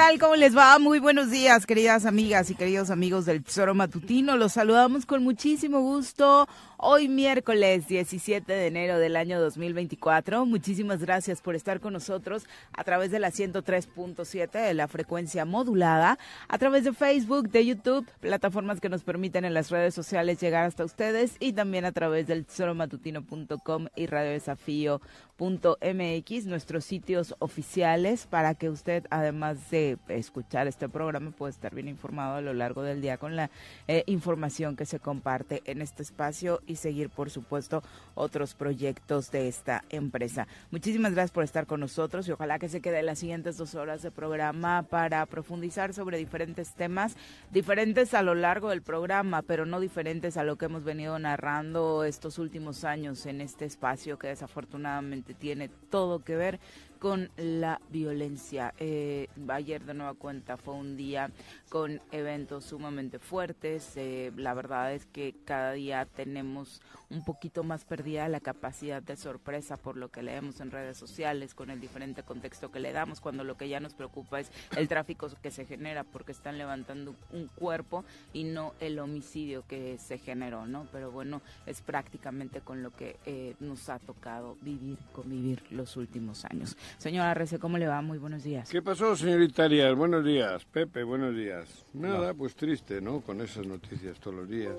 tal? ¿Cómo les va? Muy buenos días, queridas amigas y queridos amigos del Tesoro Matutino. Los saludamos con muchísimo gusto. Hoy miércoles 17 de enero del año 2024. Muchísimas gracias por estar con nosotros a través de la 103.7 de la frecuencia modulada, a través de Facebook, de YouTube, plataformas que nos permiten en las redes sociales llegar hasta ustedes y también a través del tesoromatutino.com y radiodesafío.mx, nuestros sitios oficiales para que usted, además de escuchar este programa, pueda estar bien informado a lo largo del día con la eh, información que se comparte en este espacio y seguir, por supuesto, otros proyectos de esta empresa. Muchísimas gracias por estar con nosotros y ojalá que se quede las siguientes dos horas de programa para profundizar sobre diferentes temas, diferentes a lo largo del programa, pero no diferentes a lo que hemos venido narrando estos últimos años en este espacio que desafortunadamente tiene todo que ver con la violencia. Eh, ayer de nueva cuenta fue un día con eventos sumamente fuertes. Eh, la verdad es que cada día tenemos un poquito más perdida la capacidad de sorpresa por lo que leemos en redes sociales, con el diferente contexto que le damos, cuando lo que ya nos preocupa es el tráfico que se genera porque están levantando un cuerpo y no el homicidio que se generó, ¿no? Pero bueno, es prácticamente con lo que eh, nos ha tocado vivir, convivir los últimos años. Señora Rece, ¿cómo le va? Muy buenos días. ¿Qué pasó, señorita Arias? Buenos días. Pepe, buenos días. Nada, pues triste, ¿no? Con esas noticias todos los días.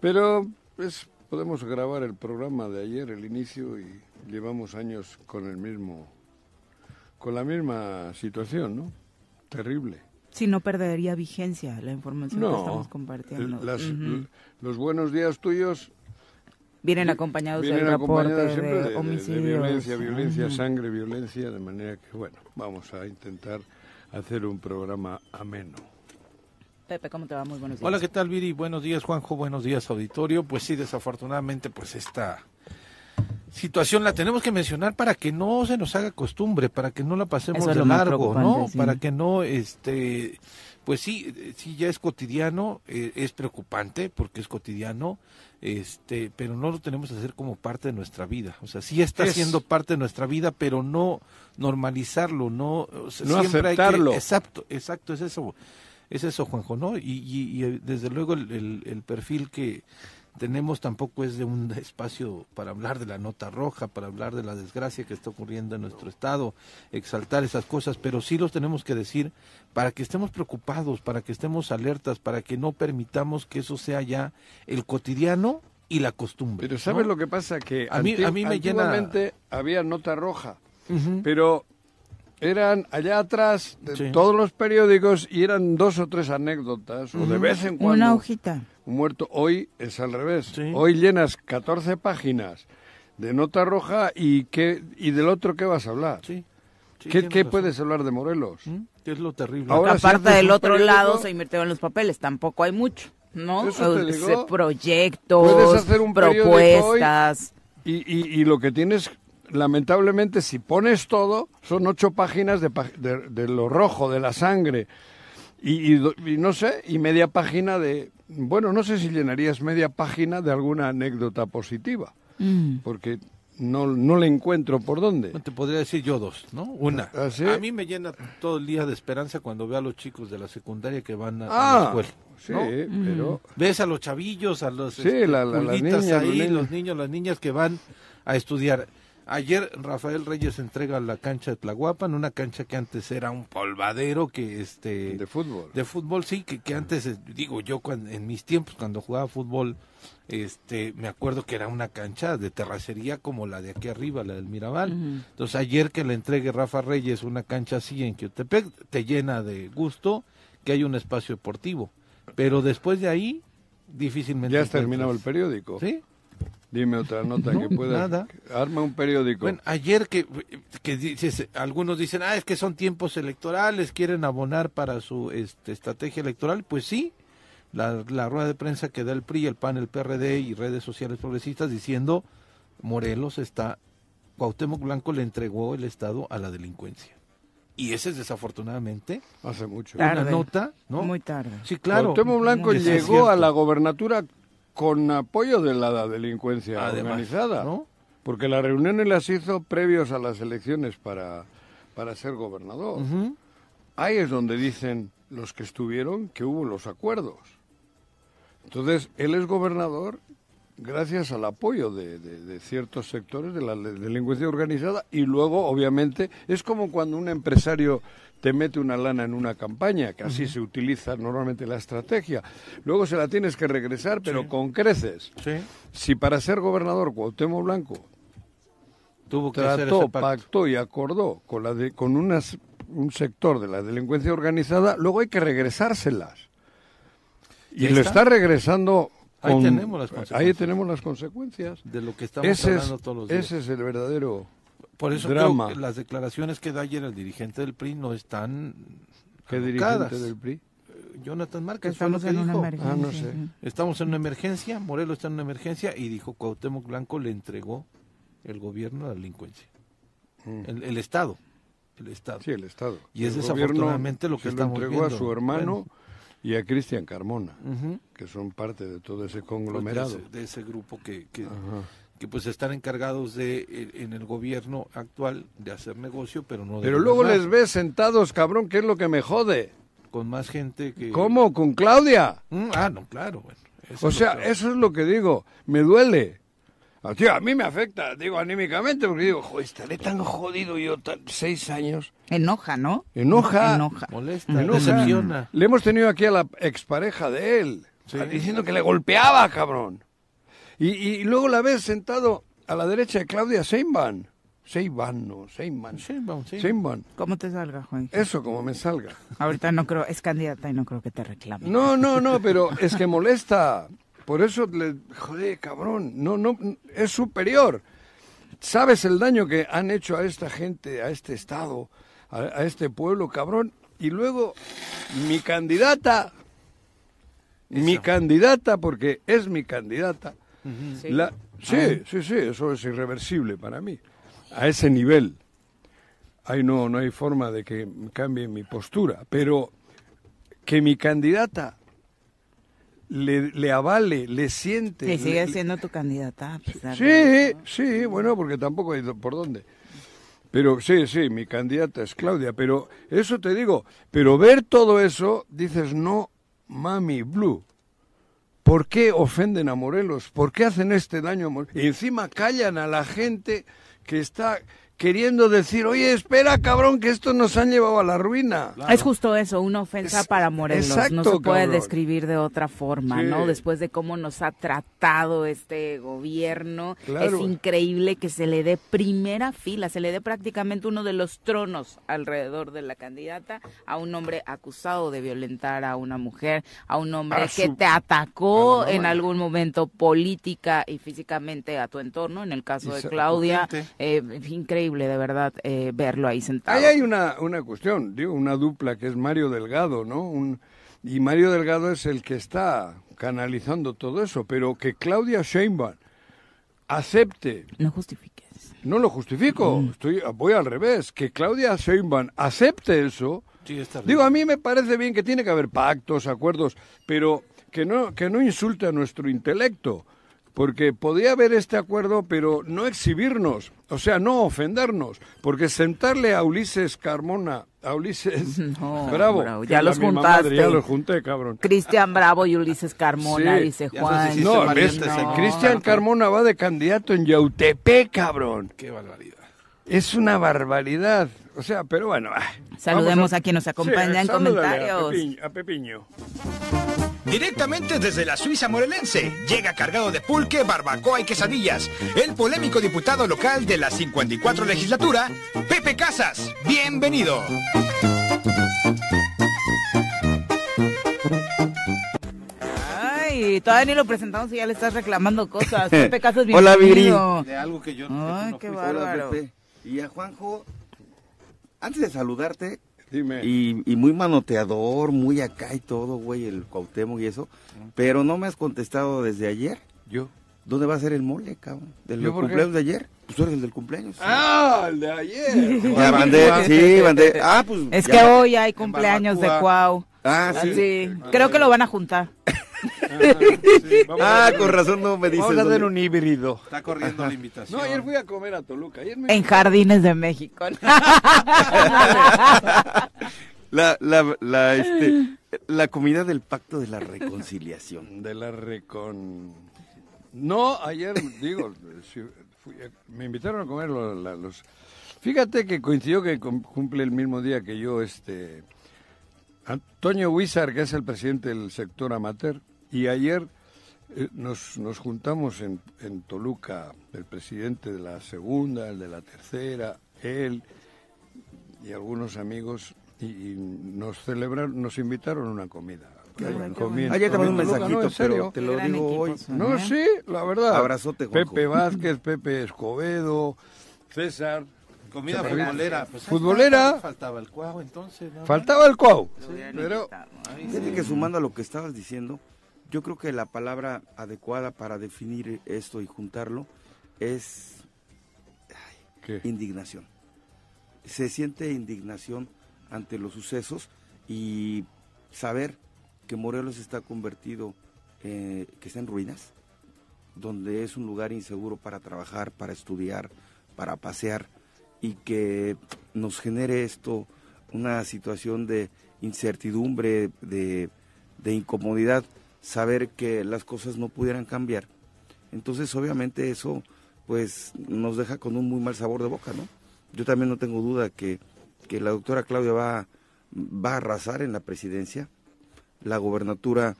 Pero, pues, podemos grabar el programa de ayer, el inicio, y llevamos años con el mismo, con la misma situación, ¿no? Terrible. Si no perdería vigencia la información que estamos compartiendo. Los buenos días tuyos vienen acompañados del reporte de, homicidios. violencia, violencia, sangre, violencia, de manera que, bueno, vamos a intentar hacer un programa ameno. Pepe, ¿cómo te va? Muy buenos días. Hola, ¿qué tal, Viri? Buenos días, Juanjo. Buenos días, auditorio. Pues sí, desafortunadamente, pues esta situación la tenemos que mencionar para que no se nos haga costumbre, para que no la pasemos de largo, ¿no? Para que no, este, pues sí, sí ya es cotidiano, eh, es preocupante porque es cotidiano, este, pero no lo tenemos que hacer como parte de nuestra vida. O sea, sí está siendo parte de nuestra vida, pero no normalizarlo, no, no aceptarlo. exacto, exacto, es eso, es eso, Juanjo, ¿no? Y, y, eh, desde luego el, el, perfil que tenemos tampoco es de un espacio para hablar de la nota roja, para hablar de la desgracia que está ocurriendo en nuestro estado, exaltar esas cosas, pero sí los tenemos que decir para que estemos preocupados, para que estemos alertas, para que no permitamos que eso sea ya el cotidiano y la costumbre. Pero ¿sabes lo que pasa? Que a mí, a mí me llena... había nota roja, pero eran allá atrás de todos los periódicos y eran dos o tres anécdotas, o de vez en cuando. Una hojita. Un muerto. Hoy es al revés. Hoy llenas 14 páginas de nota roja y, qué, y del otro, ¿qué vas a hablar? Sí. ¿Qué, puedes hablar de Morelos? ¿Qué es lo terrible? Ahora, Aparte del otro lado se invirtieron los papeles, tampoco hay mucho, ¿no? Proyectos, hacer un propuestas. y, y, y, lo que tienes lamentablemente, si pones todo, son ocho páginas de, de, lo rojo, de la sangre. Y, no sé, y media página de. Bueno, no sé si llenarías media página de alguna anécdota positiva. Mm. Porque no, no le encuentro por dónde. Te podría decir yo dos, ¿no? Una. ¿Ah, a mí me llena todo el día de esperanza cuando veo a los chicos de la secundaria que van a, la ah, escuela. Sí, pero... Ves a los chavillos, a los sí, este, las niñas, ahí, los niños, las niñas que van a estudiar. Ayer Rafael Reyes entrega la cancha de Tlahuapan, una cancha que antes era un polvadero que este de fútbol. De fútbol sí, que, que antes digo yo cuando, en mis tiempos cuando jugaba fútbol este me acuerdo que era una cancha de terracería como la de aquí arriba, la del Mirabal. Entonces ayer que le entregue Rafa Reyes una cancha así en Quiotepec te llena de gusto que hay un espacio deportivo, pero después de ahí difícilmente Ya has terminado el periódico. Sí. Dime otra nota que pueda. Nada. Arma un periódico. Bueno, ayer que, que dices, algunos dicen, ah, es que son tiempos electorales, quieren abonar para su este, estrategia electoral. Pues sí, la, la rueda de prensa que da el PRI, el PAN, el PRD y redes sociales progresistas diciendo, Morelos está, Cuauhtémoc Blanco le entregó el Estado a la delincuencia. Y ese es desafortunadamente hace mucho una nota, ¿no? Muy tarde. Sí, claro. Cuauhtémoc Blanco llegó a la gobernatura con apoyo de la delincuencia organizada. ¿no? Porque las reuniones las hizo previos a las elecciones para, para ser gobernador. Ahí es donde dicen los que estuvieron que hubo los acuerdos. Entonces, él es gobernador gracias al apoyo de, de, ciertos sectores de la delincuencia organizada y luego, obviamente, es como cuando un empresario te mete una lana en una campaña, que así se utiliza normalmente la estrategia. Luego se la tienes que regresar, pero con creces. Si para ser gobernador Cuauhtémoc Blanco tuvo que trató, pactó y acordó con, la de, con unas, un sector de la delincuencia organizada, luego hay que regresárselas. Y lo está regresando Ahí tenemos las consecuencias. Ahí tenemos las consecuencias. De lo que estamos hablando todos los días. Ese es el verdadero por eso creo que las declaraciones que da ayer el dirigente del PRI no están ¿Qué dirigente del PRI? Eh, Jonathan Márquez Estamos en una emergencia. Ah, no sé. Estamos en una emergencia, Morelos está en una emergencia y dijo Cuauhtémoc Blanco le entregó el gobierno a la delincuencia. Mm. El, Estado. El Estado. Sí, el Estado. Y es desafortunadamente lo que estamos lo entregó a su hermano y a Cristian Carmona, que son parte de todo ese conglomerado. Pues de, ese, grupo que, que, que pues están encargados de eh, en el gobierno actual de hacer negocio, pero no de Pero luego les ves sentados, cabrón, ¿qué es lo que me jode? Con más gente que ¿Cómo? ¿Con Claudia? Mm, ah, no, claro, bueno. o sea, eso es lo que digo, me duele. Ah, tío, a mí me afecta, digo, anímicamente, porque digo, joder, estaré tan jodido yo, tan, seis años. Enoja, ¿no? Enoja. Enoja. Molesta, decepciona. Le hemos tenido aquí a la expareja de él, diciendo que le golpeaba, cabrón. Y, luego la ves sentado a la derecha de Claudia Seinban. Seinban, no, Seinban. Seinban, ¿Cómo te salga, Juan? Eso, como me salga. Ahorita no creo, es candidata y no creo que te reclame. No, no, no, pero es que molesta. Por eso le, joder, cabrón, no, no, es superior. ¿Sabes el daño que han hecho a esta gente, a este Estado, a este pueblo, cabrón? Y luego, mi candidata, mi candidata, porque es mi candidata, ¿Sí? ¿Sí? sí, eso es irreversible para mí. A ese nivel. Ahí no, no hay forma de que cambie mi postura. Pero que mi candidata le, le avale, le siente. Que sigue siendo tu candidata. sí, sí, bueno, porque tampoco hay por dónde. Pero sí, sí, mi candidata es Claudia. Pero eso te digo, pero ver todo eso, dices, no, mami, blue. ¿Por qué ofenden a Morelos? ¿Por qué hacen este daño a Morelos? Y encima callan a la gente que está queriendo decir, oye, espera, cabrón, que esto nos han llevado a la ruina. Es justo eso, una ofensa para Morelos. no se puede describir de otra forma, ¿no? Después de cómo nos ha tratado este gobierno, es increíble que se le dé primera fila, se le dé prácticamente uno de los tronos alrededor de la candidata a un hombre acusado de violentar a una mujer, a un hombre que te atacó en algún momento política y físicamente a tu entorno, en el caso de Claudia, eh, increíble de verdad eh, verlo ahí sentado. Ahí hay una, una cuestión, digo, una dupla que es Mario Delgado, ¿no? Un, y Mario Delgado es el que está canalizando todo eso, pero que Claudia Sheinbaum acepte. No justifiques. No lo justifico, mm. estoy, voy al revés, que Claudia Sheinbaum acepte eso. digo, a mí me parece bien que tiene que haber pactos, acuerdos, pero que no, que no insulte a nuestro intelecto porque podía haber este acuerdo, pero no exhibirnos, o sea, no ofendernos, porque sentarle a Ulises Carmona, a Ulises Bravo, ya los juntaste, ya los junté, cabrón. Cristian Bravo y Ulises Carmona, dice Juan. No, Cristian Carmona va de candidato en Yautepec, cabrón. Qué barbaridad. Es una barbaridad. O sea, pero bueno. Saludemos a... quien nos acompaña en comentarios. A, Pepiño, Directamente desde la Suiza morelense, llega cargado de pulque, barbacoa y quesadillas, el polémico diputado local de la 54 legislatura, Pepe Casas. Bienvenido. Ay, todavía ni lo presentamos y ya le estás reclamando cosas. Pepe Casas, bienvenido. Hola, Viri. De algo que yo Ay, qué bárbaro. Y a Juanjo, antes de saludarte, Y, muy manoteador, muy acá y todo, güey, el Cuauhtémoc y eso. Pero no me has contestado desde ayer. ¿Yo? ¿Dónde va a ser el mole, cabrón? ¿Del cumpleaños de ayer? Pues tú eres el del cumpleaños. Ah, el de ayer. sí, mandé. Ah, pues. Es que hoy hay cumpleaños de Cuau. Ah, sí. sí. Creo que lo van a juntar. ah, con razón no me dices. Vamos a hacer un híbrido. Está corriendo la invitación. No, ayer fui a comer a Toluca. En Jardines de México. la, la, la, este, la comida del pacto de la reconciliación. De la recon... No, ayer, digo, me invitaron a comer los... Fíjate que coincidió que cumple el mismo día que yo, este... Antonio Huizar, que es el presidente del sector amateur, y ayer eh, nos, nos, juntamos en, en, Toluca, el presidente de la segunda, el de la tercera, él y algunos amigos, y, nos celebraron, nos invitaron a una comida. Ayer te mandé un mensajito, pero te lo digo hoy. No, sí, la verdad. Abrazote, Pepe Vázquez, Pepe Escobedo, César, Comida futbolera. Pues futbolera. Faltaba el cuau entonces. Faltaba el cuau. Pero, fíjate que sumando a lo que estabas diciendo, yo creo que la palabra adecuada para definir esto y juntarlo es indignación. Se siente indignación ante los sucesos y saber que Morelos está convertido, eh, que está en ruinas, donde es un lugar inseguro para trabajar, para estudiar, para pasear, y que nos genere esto una situación de incertidumbre, de, de incomodidad saber que las cosas no pudieran cambiar. Entonces, obviamente eso pues nos deja con un muy mal sabor de boca, ¿no? Yo también no tengo duda que, que la doctora Claudia va, va a arrasar en la presidencia. La gobernatura,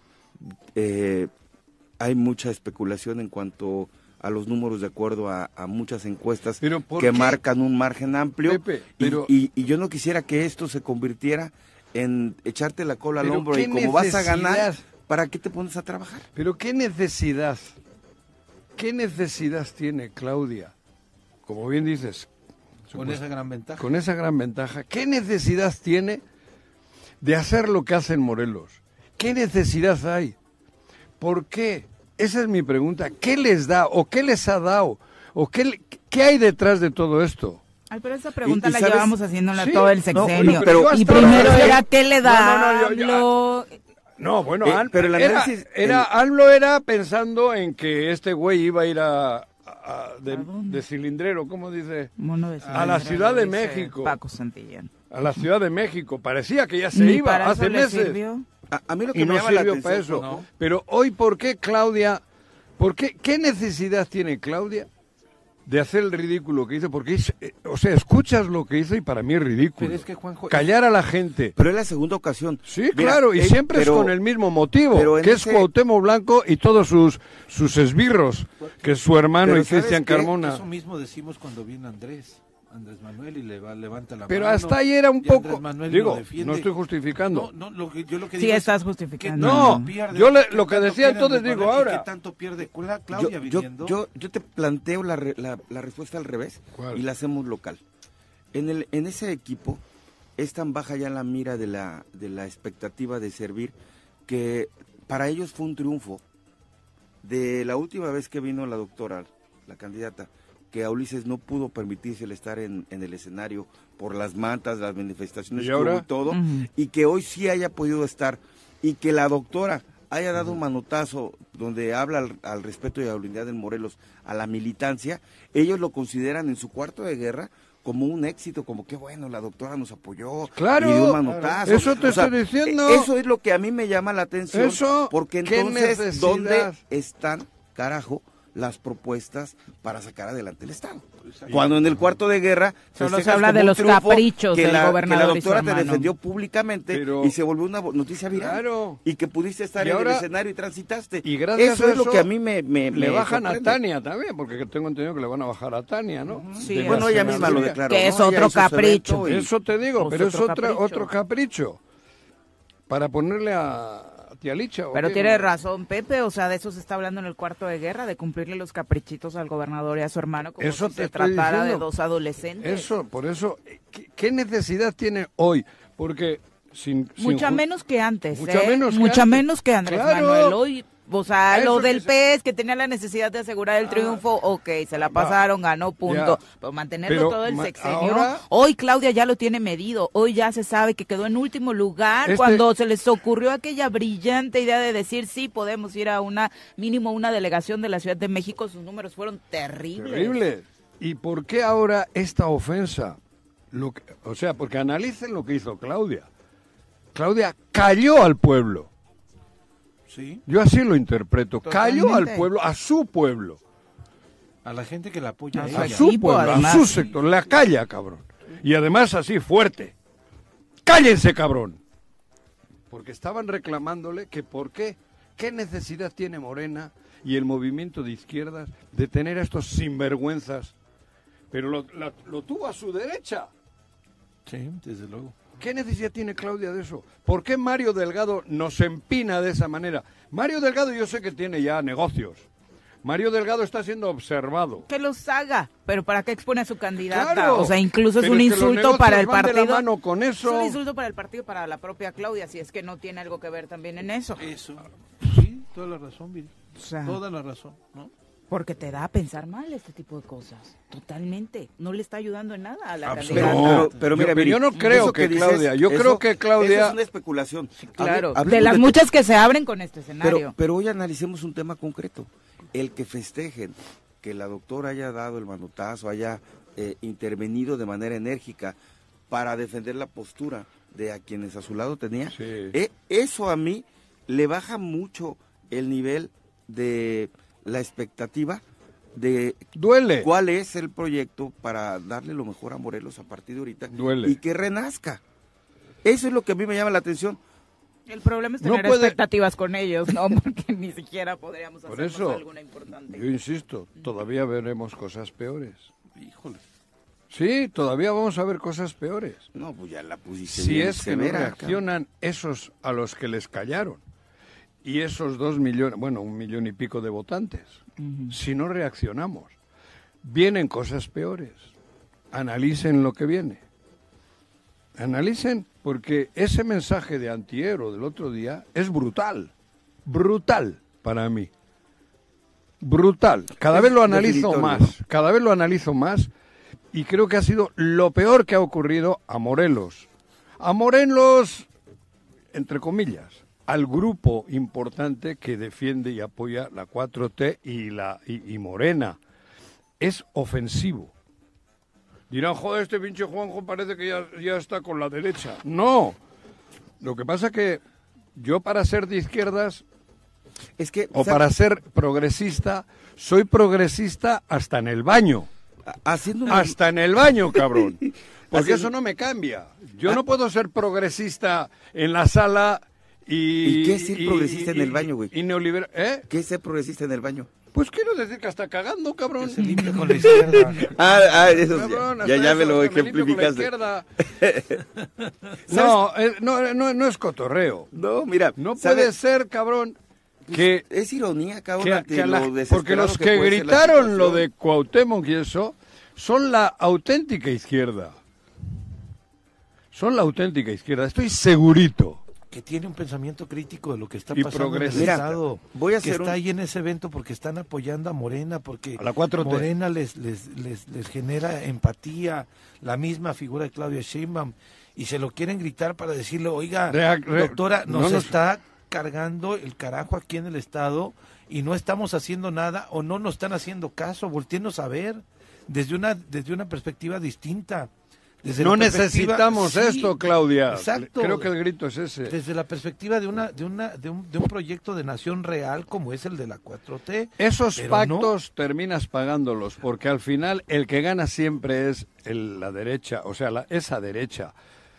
eh, hay mucha especulación en cuanto a los números de acuerdo a, muchas encuestas que marcan un margen amplio. pero... y, y, yo no quisiera que esto se convirtiera en echarte la cola al hombro y como vas a ganar, ¿para qué te pones a trabajar? Pero qué necesidad, qué necesidad tiene Claudia, como bien dices, con esa gran ventaja. Con esa gran ventaja, ¿qué necesidad tiene de hacer lo que hacen Morelos? ¿Qué necesidad hay? ¿Por qué? Esa es mi pregunta. ¿Qué les da o qué les ha dado? ¿O qué, qué hay detrás de todo esto? Ay, pero esa pregunta la llevamos haciéndola todo el sexenio. y primero era qué le da no, no, bueno, eh, pero el análisis era, era era pensando en que este güey iba a ir a, de, cilindrero, ¿cómo dice? a la Ciudad de México. Paco Santillán. A la Ciudad de México. Parecía que ya se iba hace meses. A, mí lo que y me llama la atención, para eso. Pero hoy, ¿por qué Claudia? ¿Por qué, qué necesidad tiene Claudia de hacer el ridículo que hizo, porque es, eh, o sea, escuchas lo que hizo y para mí es ridículo. Pero es que, Juanjo, Callar a la gente. Pero es la segunda ocasión. Sí, claro, y eh, siempre pero- es con el mismo motivo, que ese- es Cuauhtémoc Blanco y todos sus, sus esbirros, que es su hermano Pero y ¿sabes Cristian? Carmona. Eso mismo decimos cuando viene Andrés. Andrés Manuel y le va, levanta la Pero mano. hasta ahí era un poco... Manuel Digo, lo defiende. no estoy justificando. No, no, lo que, yo lo que Sí, digo estás que justificando. No, pierde- yo le- lo que decía entonces Andrés digo ahora. qué tanto pierde Yo, Claudia yo, yo, yo te planteo la, re- la, la respuesta al revés ¿Cuál? y la hacemos local. En, el, en ese equipo es tan baja ya la mira de la, de la expectativa de servir que para ellos fue un triunfo. De la última vez que vino la doctora, la candidata, que a Ulises no pudo permitirse el estar en, en el escenario por las mantas, las manifestaciones ¿Y ahora? y todo, y que hoy sí haya podido estar y que la doctora haya dado un manotazo donde habla al, al respeto y a la unidad del Morelos a la militancia, ellos lo consideran en su cuarto de guerra como un éxito, como que bueno, la doctora nos apoyó Claro, y dio un manotazo. eso te O sea, estoy diciendo. e- Eso es lo que a mí me llama la atención, Eso, porque ¿qué entonces? ¿dónde están, carajo, las propuestas para sacar adelante el Estado? Cuando en el cuarto de guerra Solo se habla de los caprichos que del la, gobernador que la doctora te defendió públicamente Pero- y se volvió una noticia viral. Claro. Y que pudiste estar en el escenario y transitaste. Y gracias eso a es lo eso que a mí me, me Le me bajan a. Tania también, porque tengo entendido que le van a bajar a Tania, ¿no? Sí, De Bueno, la ella misma lo declaró. Que es otro capricho. Eso te digo, Pues pero es otro otra, capricho. otro capricho. Para ponerle a, Licha. ¿o Pero tiene razón Pepe, o sea, de eso se está hablando en el cuarto de guerra, de cumplirle los caprichitos al gobernador y a su hermano como Eso si te se tratara de diciendo. dos adolescentes. Eso, por eso, ¿qué, qué necesidad tiene hoy? Porque sin... sin Mucha menos que antes, Mucha ¿eh? menos que Mucha antes. menos que Andrés Claro. Manuel. Hoy, o sea, A lo del que se- pez que tenía la necesidad de asegurar el triunfo, ok, se la pasaron, ganó, punto. Ya. Pero mantenerlo Pero todo el sexenio. ahora- Hoy Claudia ya lo tiene medido. Hoy ya se sabe que quedó en último lugar Este- cuando se les ocurrió aquella brillante idea de decir sí podemos ir a una mínimo una delegación de la Ciudad de México. Sus números fueron terribles. Terrible. ¿Y por qué ahora esta ofensa? Lo que- o sea, porque analicen lo que hizo Claudia. Claudia cayó al pueblo. Sí, Yo así lo interpreto. Cayó al Totalmente. pueblo, a su pueblo. a la gente que la apoya. A a su pueblo, además. a su sector. La calla, cabrón. Y además así, fuerte. ¡Cállense, cabrón! Porque estaban reclamándole que por qué, qué necesidad tiene Morena y el movimiento de izquierdas de tener a estos sinvergüenzas. Pero lo, la- lo tuvo a su derecha. Sí, desde luego. ¿Qué necesidad tiene Claudia de eso? ¿Por qué Mario Delgado nos empina de esa manera? Mario Delgado yo sé que tiene ya negocios. Mario Delgado está siendo observado. Que los haga, pero ¿para qué expone a su candidata? Claro. O sea, incluso es un es que los insulto para el van de la partido. mano con eso. Es un insulto para el partido para la propia Claudia, si es que no tiene algo que ver también en eso. Eso. Sí, toda la razón, Viri. O sea, Toda la razón, ¿no? Porque te da a pensar mal este tipo de cosas. Totalmente. No le está ayudando en nada a la Absolutamente. pero, yo- mira, pero yo no creo que Claudia, yo eso- creo que Claudia- eso es una especulación. Claro, Hable- de las muchas que se abren con este escenario. Pero, pero hoy analicemos un tema concreto. El que festejen que la doctora haya dado el manotazo, haya eh, intervenido de manera enérgica para defender la postura de a quienes a su lado tenía, Sí. eh, eso a mí le baja mucho el nivel de la expectativa de Duele. cuál es el proyecto para darle lo mejor a Morelos a partir de ahorita Duele. y que renazca. Eso es lo que a mí me llama la atención. El problema es No tener puede- expectativas con ellos, ¿no? Porque ni siquiera podríamos Por hacernos eso, alguna importante. yo insisto, todavía veremos cosas peores. Híjole. Sí, todavía vamos a ver cosas peores. No, pues ya la pusiste Si bien es que no severa, reaccionan esos a los que les callaron y esos dos millones, bueno, un millón y pico de votantes, si no reaccionamos, vienen cosas peores. Analicen lo que viene. Analicen, porque ese mensaje de antiero del otro día es brutal, brutal para mí. Brutal. Cada Es vez lo analizo más, cada vez lo analizo más y creo que ha sido lo peor que ha ocurrido a Morelos. A Morelos, entre comillas, al grupo importante que defiende y apoya la 4T y, la, y, y Morena. Es ofensivo. Dirán, joder, este pinche Juanjo parece que ya, ya está con la derecha. No. Lo que pasa que yo para ser de izquierdas Es que, o ¿sabes? para ser progresista, soy progresista hasta en el baño. Haciendo Hasta en el baño, cabrón. Porque eso no me cambia. Yo no puedo ser progresista en la sala y... ¿Y qué es ser progresista en el baño, güey? Y neoliberal... ¿Eh? ¿Qué es ser progresista en el baño? Pues quiero decir que está cagando, cabrón. Se limpia con la izquierda. Ah, ah, eso sí, Cabrón, ya, hasta ya me lo con la ejemplificaste. no, eh, no, no, no es cotorreo. No, mira. No puede ser, cabrón, que... Es ironía, cabrón, que- que la- lo porque los que que gritaron lo de Cuauhtémoc y eso son la auténtica izquierda. Son la auténtica izquierda, estoy segurito. Que tiene un pensamiento crítico de lo que está Y pasando en el progresista. Mira, Estado. voy a que hacer está un- ahí en ese evento porque están apoyando a Morena, porque A la 4T. Morena les, les, les, les genera empatía, la misma figura de Claudia Sheinbaum, y se lo quieren gritar para decirle, oiga, re- doctora, no nos, nos- está cargando el carajo aquí en el Estado y no estamos haciendo nada o no nos están haciendo caso, volteemos a ver desde una, desde una perspectiva distinta. Desde no necesitamos Sí, esto, Claudia. Exacto. Creo que el grito es ese. Desde la perspectiva de una de una de un, de un proyecto de nación real como es el de la 4T. Esos pactos terminas pagándolos, porque al final el que gana siempre es el- la derecha, o sea, la- esa derecha.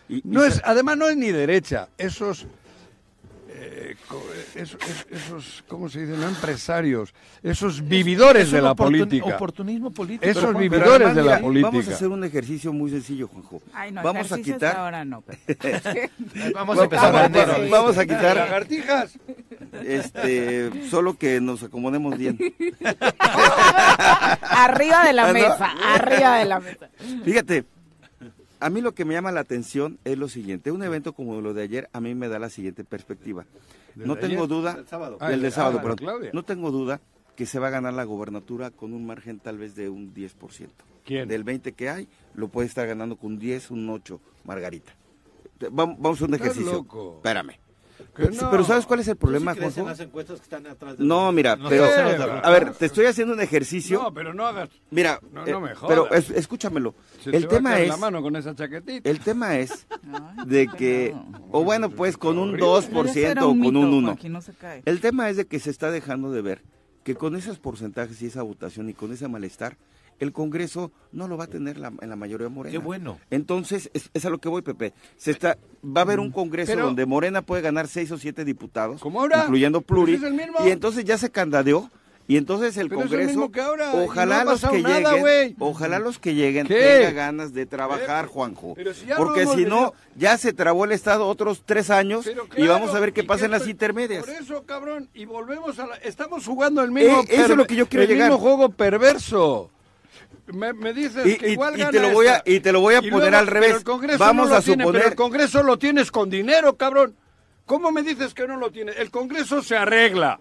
Y- y No es, además no es ni derecha, esos, eh, esos, esos, ¿cómo se dice? No empresarios, esos vividores Es de la oportun- política. Oportunismo político. Esos Juan, vividores Pero además, de la mira, política. Vamos a hacer un ejercicio muy sencillo, Juanjo. Ay, no, vamos a quitar ahora no. Vamos a empezar vamos, a vamos quitar Lagartijas. este solo que nos acomodemos bien. arriba de la Ah, mesa, arriba de la mesa. Fíjate, a mí lo que me llama la atención es lo siguiente. Un evento como lo de ayer a mí me da la siguiente perspectiva. ¿Del No tengo ayer? duda, sábado. Ah, de el- sábado, ah, perdón. Claudia. no tengo duda que se va a ganar la gobernatura con un margen tal vez de un 10%. ¿Quién? Del 20 que hay, lo puede estar ganando con un 10, un 8, Margarita. Vamos, vamos a un ejercicio. loco. Espérame. Sí, no. Pero ¿sabes cuál es el problema, ¿Tú sí crees en Juanjo? las encuestas que están atrás de No, mira, los pero a ver, te estoy haciendo un ejercicio. No, pero no hagas. Mira, No, eh, no me pero jodas. es- escúchamelo. Se te el va a tema es la mano con esa chaquetita. el tema es de no, que no. o bueno, pues con un Horrible. 2% Ese o con un mito, 1. Joaquín, no se cae. El tema es de que se está dejando de ver que con esos porcentajes y esa votación y con ese malestar, el Congreso no lo va a tener la- en la mayoría morena. Qué bueno. Entonces, es, es a lo que voy, Pepe. Se está, va a haber un Congreso Pero- donde Morena puede ganar seis o siete diputados, incluyendo Pues pluri, es el mismo. y entonces ya se candadeó. Y entonces el Pero es el Congreso, ahora, ojalá no los que nada, lleguen, ojalá los que lleguen ¿Qué? tengan ganas de trabajar, Juanjo. pero si ya lo Porque si no, ya se trabó el Estado otros tres años y vamos a ver qué ¿y pasa en las intermedias. Por eso, cabrón, y volvemos a la... Estamos jugando el mismo... Eh, eso es lo que yo quiero el llegar. mismo juego perverso. Me, me dices Y- que y- igual y gana te lo voy a- y te lo voy a Y poner luego- al revés. Vamos no a tiene, suponer- pero el Congreso lo tienes con dinero, cabrón. ¿Cómo me dices que no lo tiene? El Congreso se arregla.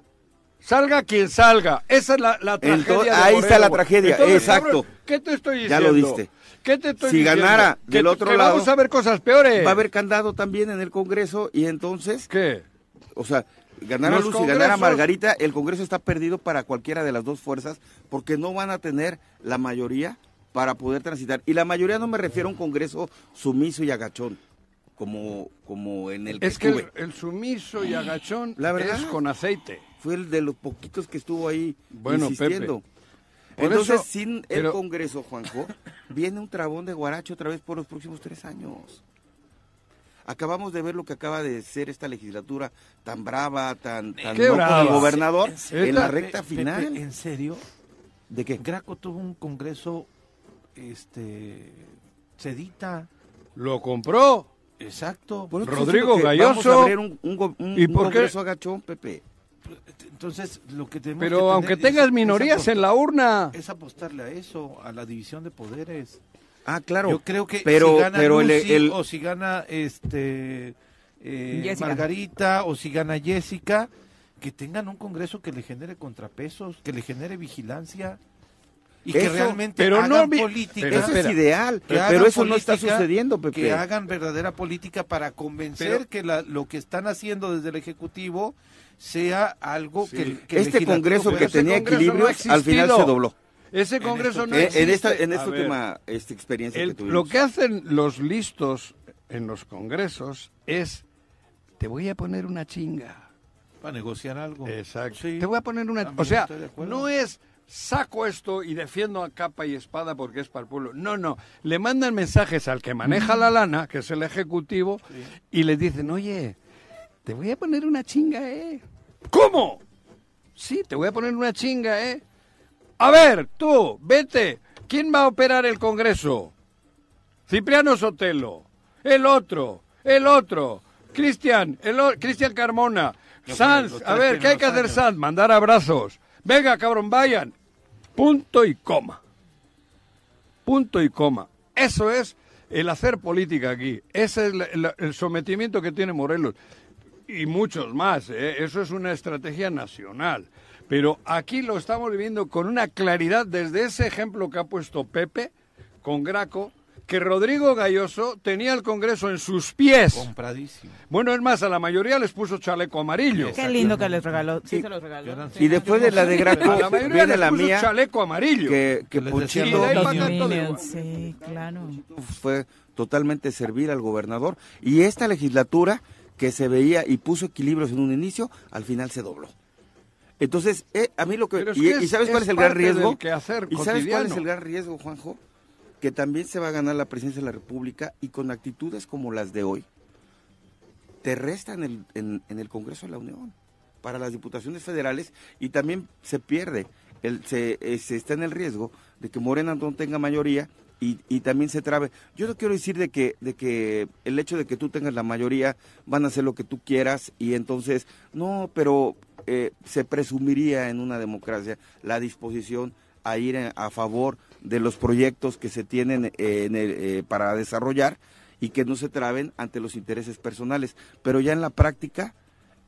Salga quien salga. Esa es la, la tragedia. Entonces, de ahí está la tragedia, Entonces, exacto. cabrón, ¿Qué te estoy Ya diciendo? lo diste. ¿Qué te estoy Si diciendo? ganara Que- del otro que lado, vamos a ver cosas peores. Va a haber candado también en el Congreso y entonces, ¿Qué? O sea, ganara Los Luz y ganara congresos- Margarita, el Congreso está perdido para cualquiera de las dos fuerzas porque no van a tener la mayoría para poder transitar. Y la mayoría no me refiero a un Congreso sumiso y agachón, como, como en el que Es que el, el sumiso y agachón La verdad. es con aceite. Fue el de los poquitos que estuvo ahí Bueno, insistiendo. Pepe. Por Entonces, eso- sin el pero- Congreso, Juanjo, viene un trabón de guaracho otra vez por los próximos tres años. Acabamos de ver lo que acaba de ser esta legislatura tan brava, tan, tan Qué no brava. con el gobernador ¿En la recta Pepe, final. ¿En serio? ¿De qué? Graco tuvo un congreso este sedita. Lo compró. Exacto. Por Rodrigo Vamos Galloso. a abrir un, un un- ¿Y un por qué? Congreso agachón, Pepe. Entonces, lo que tenemos Pero aunque tengas es minorías en la urna. es apostarle a eso, a la división de poderes. Ah, claro. Yo creo que pero, si gana pero el- Lucy el- o si gana este eh. Margarita o si gana Jessica, que tengan un congreso que le genere contrapesos, que le genere vigilancia y que realmente pero hagan no política. pero eso es ideal, que pero hagan eso no está sucediendo, Pepe. Que hagan verdadera política para convencer Pero- que la- lo que están haciendo desde el Ejecutivo sea algo Sí. que, que este Congreso que tenía Congreso equilibrio, no al final se dobló. Ese Congreso no Eh, en existe. esta, en esta ver, última esta experiencia el- que tuvimos. lo que hacen los listos en los congresos es, te voy a poner una chinga. para negociar algo. Exacto. Sí. Te voy a poner una... O sea, no es saco esto y defiendo a capa y espada porque es para el pueblo. No, no. Le mandan mensajes al que maneja la lana, que es el ejecutivo, y le dicen, oye, te voy a poner una chinga, ¿eh? ¿Cómo? Sí, te voy a poner una chinga, ¿eh? A ver, tú, vete. ¿Quién va a operar el Congreso? Cipriano Sotelo. El otro, el otro. Cristian, el Cristian Carmona. Sanz, a ver, ¿qué hay que hacer Sanz? Mandar abrazos. Venga, cabrón, vayan. Punto y coma. Punto y coma. Eso es el hacer política aquí. Ese es el, sometimiento que tiene Morelos. Y muchos más. ¿eh? Eso es una estrategia nacional. Pero aquí lo estamos viviendo con una claridad desde ese ejemplo que ha puesto Pepe con Graco, que Rodrigo Galloso tenía el Congreso en sus pies. Compradísimo. Bueno, es más, a la mayoría les puso chaleco amarillo. Qué lindo que les regaló. Sí, se los regaló. Y después de la de Graco, a la mayoría les puso chaleco amarillo. Que, que Puchito, sí, claro. fue totalmente servir al gobernador. Y esta legislatura que se veía y puso equilibrios en un inicio, al final se dobló. Entonces, eh, a mí lo que... y, sabes cuál es el gran riesgo? ¿Y sabes cuál es el gran riesgo, Juanjo? Que también se va a ganar la presidencia de la República y con actitudes como las de hoy, te restan en, en, el Congreso de la Unión para las diputaciones federales y también se pierde, el, se, eh, se está en el riesgo de que Morena no tenga mayoría y, y, también se trabe. Yo no quiero decir de que, de que el hecho de que tú tengas la mayoría van a hacer lo que tú quieras y entonces, no, pero eh, se presumiría en una democracia la disposición a ir a favor de los proyectos que se tienen eh, en eh, para desarrollar y que no se traben ante los intereses personales. Pero ya en la práctica,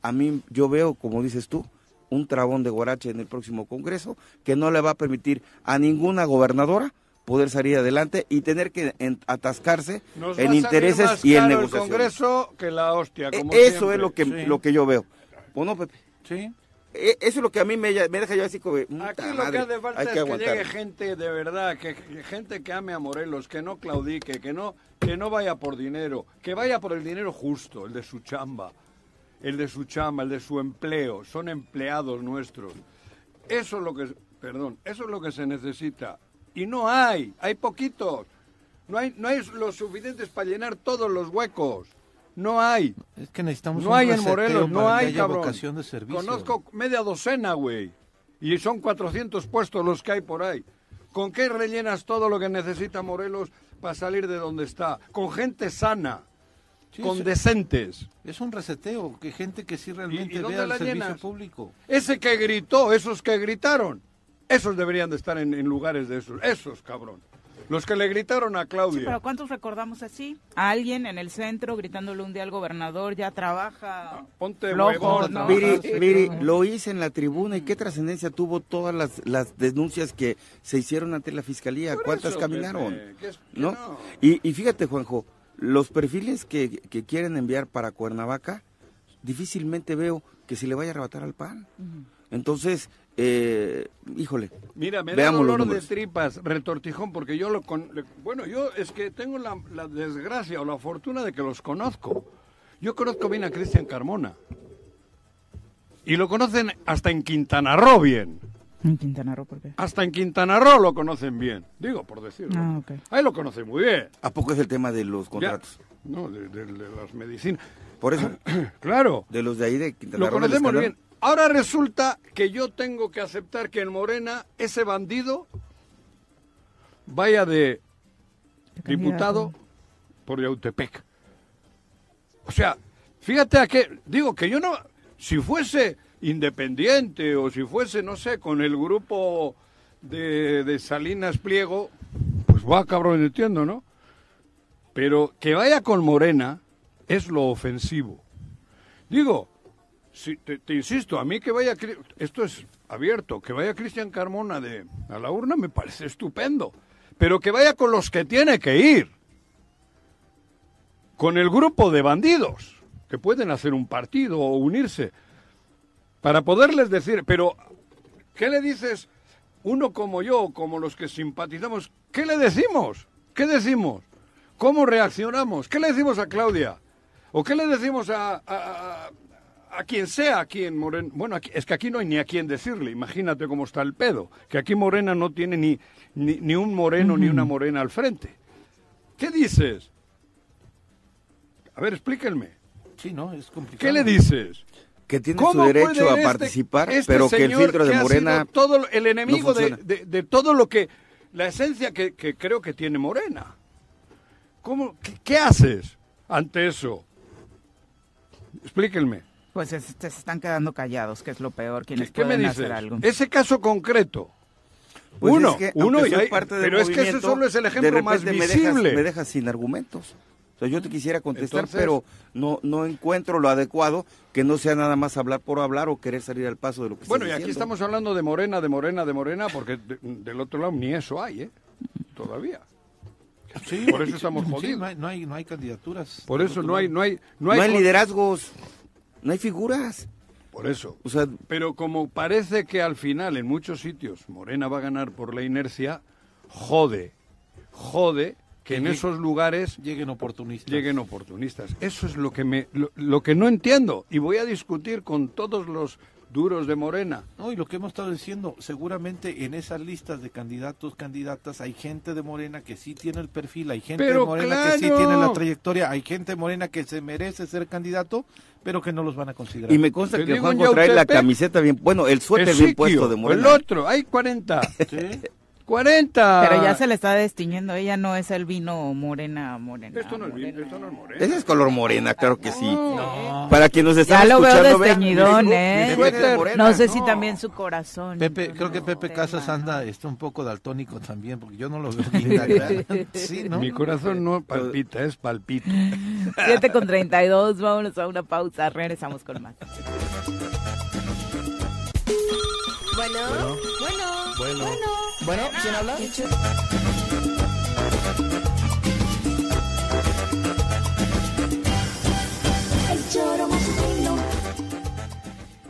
a mí yo veo, como dices tú, un trabón de guarache en el próximo Congreso que no le va a permitir a ninguna gobernadora poder salir adelante y tener que atascarse en intereses y en negociaciones. el Congreso que la hostia, e, Eso es lo que, lo que yo veo. ¿O no, Pepe? Sí. E, eso es lo que a mí me, deja yo así como... Aquí lo que hace falta es que llegue gente de verdad, que, gente que ame a Morelos, que no claudique, que no, que no vaya por dinero, que vaya por el dinero justo, el de su chamba, el de su chamba, el de su empleo, son empleados nuestros. Eso es lo que, perdón, eso es lo que se necesita. Y no hay, hay poquitos. No hay, no hay los suficientes para llenar todos los huecos. No hay. Es que necesitamos no hay en Morelos, no hay, cabrón. Vocación de servicio. Conozco media docena, güey. Y son 400 puestos los que hay por ahí. ¿Con qué rellenas todo lo que necesita Morelos para salir de donde está? Con gente sana, con decentes. Es un reseteo, que gente que sí realmente vea el servicio público. Ese que gritó, esos que gritaron, esos deberían de estar en, en lugares de esos. Esos, cabrón. Los que le gritaron a Claudia. pero ¿cuántos recordamos así? A alguien en el centro gritándole un día al gobernador, ya trabaja. Ah, ponte flojo, Miri, lo hice en la tribuna y qué trascendencia tuvo todas las, las denuncias que se hicieron ante la fiscalía. ¿Cuántas caminaron? ¿No? Y, y, fíjate, Juanjo, los perfiles que, que, quieren enviar para Cuernavaca, difícilmente veo que se le vaya a arrebatar al PAN. Entonces, eh, híjole. Mira, me da dolor de tripas, retortijón, porque yo lo con, bueno, yo es que tengo la, desgracia o la fortuna de que los conozco. Yo conozco bien a Cristian Carmona. Y lo conocen hasta en Quintana Roo bien. ¿En Quintana Roo por qué? Hasta en Quintana Roo lo conocen bien. Digo, por decirlo. Ah, Ahí lo conocen muy bien. ¿A poco es el tema de los contratos? no, de, las medicinas. Por eso. claro. De los de ahí de Quintana Roo. Lo conocemos bien. Ahora resulta que yo tengo que aceptar que en Morena ese bandido vaya de diputado por Yautepec. O sea, fíjate a qué, digo que yo no, si fuese independiente o si fuese, no sé, con el grupo de, de Salinas Pliego, pues va cabrón, entiendo, ¿no? Pero que vaya con Morena es lo ofensivo. Digo, te, insisto, a mí que vaya, esto es abierto, que vaya Cristian Carmona de, a la urna me parece estupendo, pero que vaya con los que tiene que ir, con el grupo de bandidos, que pueden hacer un partido o unirse, para poderles decir, pero, ¿qué le dices? Uno como yo, como los que simpatizamos, ¿qué le decimos? ¿Qué decimos? ¿Cómo reaccionamos? ¿Qué le decimos a Claudia? ¿O qué le decimos a, a quien sea aquí en Morena. Bueno, es que aquí no hay ni a quién decirle. Imagínate cómo está el pedo. Que aquí Morena no tiene ni, ni, un moreno ni una morena al frente. ¿Qué dices? A ver, explíquenme. Sí, no, es complicado. ¿Qué le dices? Que tiene su derecho a este participar, este pero que el filtro de Morena. todo el enemigo de, todo lo que. La esencia que, creo que tiene Morena. ¿Cómo, qué, haces ante eso? Explíquenme. Pues se, están quedando callados, que es lo peor, quienes ¿Qué, pueden me hacer algo. Ese caso concreto. Pues uno, uno, pero es que ese solo es el ejemplo más visible. Me dejas, sin argumentos. O sea, yo te quisiera contestar, pero no, no encuentro lo adecuado que no sea nada más hablar por hablar o querer salir al paso de lo que Bueno, y aquí estamos hablando de Morena, de Morena, de Morena, porque del otro lado ni eso hay, ¿eh? Todavía. Sí, por eso estamos jodidos. no, hay, no, hay, candidaturas. Por eso no hay, no hay, no hay, liderazgos, no hay figuras. Por eso. O sea, pero como parece que al final en muchos sitios Morena va a ganar por la inercia, jode, jode que, en esos lugares lleguen oportunistas. Lleguen oportunistas. Eso es lo que me lo, que no entiendo y voy a discutir con todos los duros de Morena. No, y lo que hemos estado diciendo, seguramente en esas listas de candidatos, candidatas, hay gente de Morena que sí tiene el perfil, hay gente de Morena que sí tiene la trayectoria, hay gente de Morena que se merece ser candidato, pero que no los van a considerar. Y me consta que Juan trae la camiseta bien, bueno, el suéter bien puesto de Morena. El otro, hay 40. ¿Sí? 40. Pero ya se le está destiñendo, ella no es el vino morena, morena. Esto no es vino, esto no es morena. Ese es color morena, claro que sí. No. Para quien nos está escuchando. Ya lo veo desteñidón, ¿eh? no sé si también su corazón. Pepe, creo que Pepe Casas anda está un poco daltónico también, porque yo no lo veo bien. sí, ¿no? Mi corazón no palpita, es palpito. 7 con 32, vámonos a una pausa, regresamos con más. Bueno, bueno, bueno. bueno. Bueno, ¿quién habla?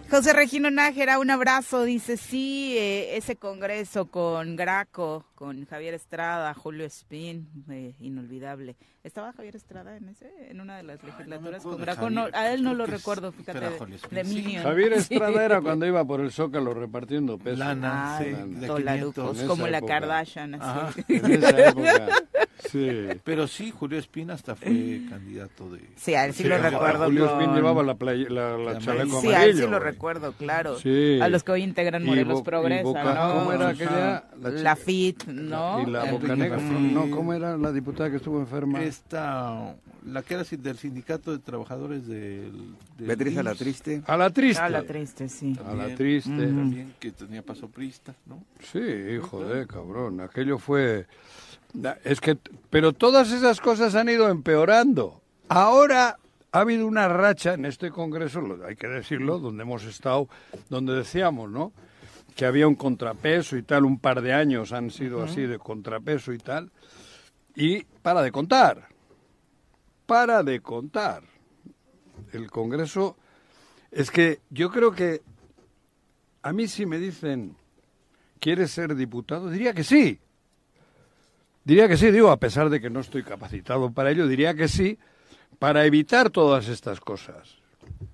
José Regino Nájera, un abrazo. Dice, sí, eh, ese congreso con Graco, con Javier Estrada, Julio Espín, eh, inolvidable. ¿Estaba Javier Estrada en ese, en una de las legislaturas con Graco? no, a él no lo recuerdo, fíjate, de, de Javier Estrada era cuando iba por el Zócalo repartiendo pesos. Lana, sí, como la Kardashian, así. en esa época, sí. Pero sí, Julio Espín hasta fue candidato de... Sí, a él sí, lo recuerdo. Julio Espín llevaba la, playa, la, la chaleco Sí, a él sí lo recuerdo, claro. Sí. A los que hoy integran Morelos Progresa, ¿no? ¿Cómo era aquella? La, FIT, ¿no? Y la Bocanegra, no, ¿cómo era la diputada que estuvo enferma? Esta, la que era del sindicato de trabajadores del... Beatriz a la triste. A la triste. A la triste, sí. a la triste. También que tenía paso prista, ¿no? Sí, hijo de cabrón, aquello fue... Es que, pero todas esas cosas han ido empeorando. Ahora ha habido una racha en este Congreso, hay que decirlo, donde hemos estado, donde decíamos, ¿no? Que había un contrapeso y tal, un par de años han sido así de contrapeso y tal. Y para de contar, para de contar. El Congreso, es que yo creo que a mí si me dicen, ¿quieres ser diputado? Diría que sí. Diría que sí, digo, a pesar de que no estoy capacitado para ello, diría que sí, para evitar todas estas cosas.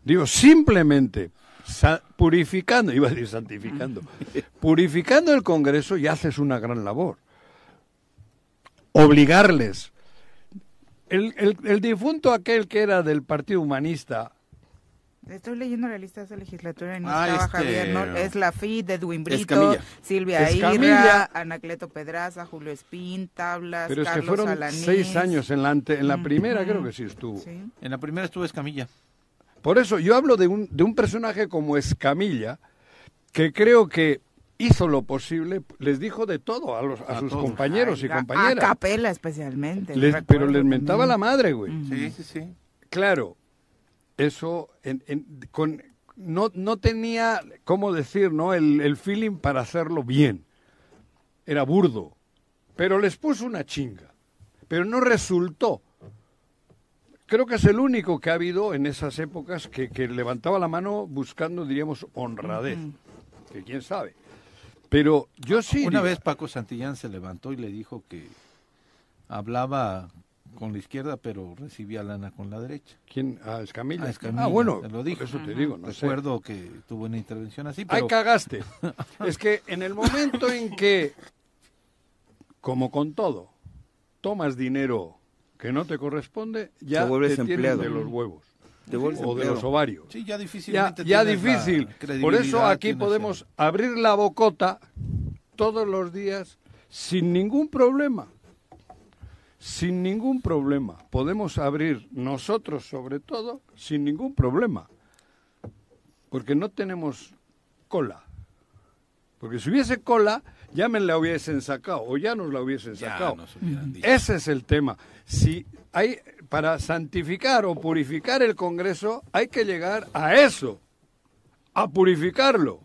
Digo, simplemente purificando, iba a decir santificando, purificando el Congreso y haces una gran labor. Obligarles. El, el difunto aquel que era del Partido Humanista, Estoy leyendo la lista de esa legislatura y no ah, estaba este, Javier, es la FID, Edwin Brito, Silvia Irra, Anacleto Pedraza, Julio Espín, Tablas, Pero es que fueron seis años, en la, en la primera creo que sí estuvo. En la primera estuvo Escamilla. Por eso yo hablo de un, de un personaje como Escamilla, que creo que hizo lo posible, les dijo de todo a, los, a, sus compañeros y compañeras. A Capela especialmente. pero les mentaba la madre, güey. Sí, sí, sí. Claro, eso con, no, no tenía, ¿cómo decir, no? El, el feeling para hacerlo bien. Era burdo. Pero les puso una chinga. Pero no resultó. Creo que es el único que ha habido en esas épocas que, que levantaba la mano buscando, diríamos, honradez. Que quién sabe. Pero yo sí. Una vez Paco Santillán se levantó y le dijo que hablaba con la izquierda, pero recibía lana con la derecha. ¿Quién? Ah, Escamilla. Ah, Escamilla, Ah, bueno, te lo dijo. eso te digo, no sé. Recuerdo que tuvo una intervención así, Ahí pero cagaste. es que en el momento en que, como con todo, tomas dinero que no te corresponde, ya Te vuelves te tienen de los huevos Te vuelves o de los ovarios. sí, ya difícilmente ya difícil. Por eso aquí podemos el- abrir la bocota todos los días sin ningún problema. Sin ningún problema. Podemos abrir nosotros sobre todo sin ningún problema. Porque no tenemos cola. Porque si hubiese cola, ya me la hubiesen sacado o ya nos la hubiesen sacado. Ese es el tema. Si hay para santificar o purificar el Congreso, hay que llegar a eso, a purificarlo,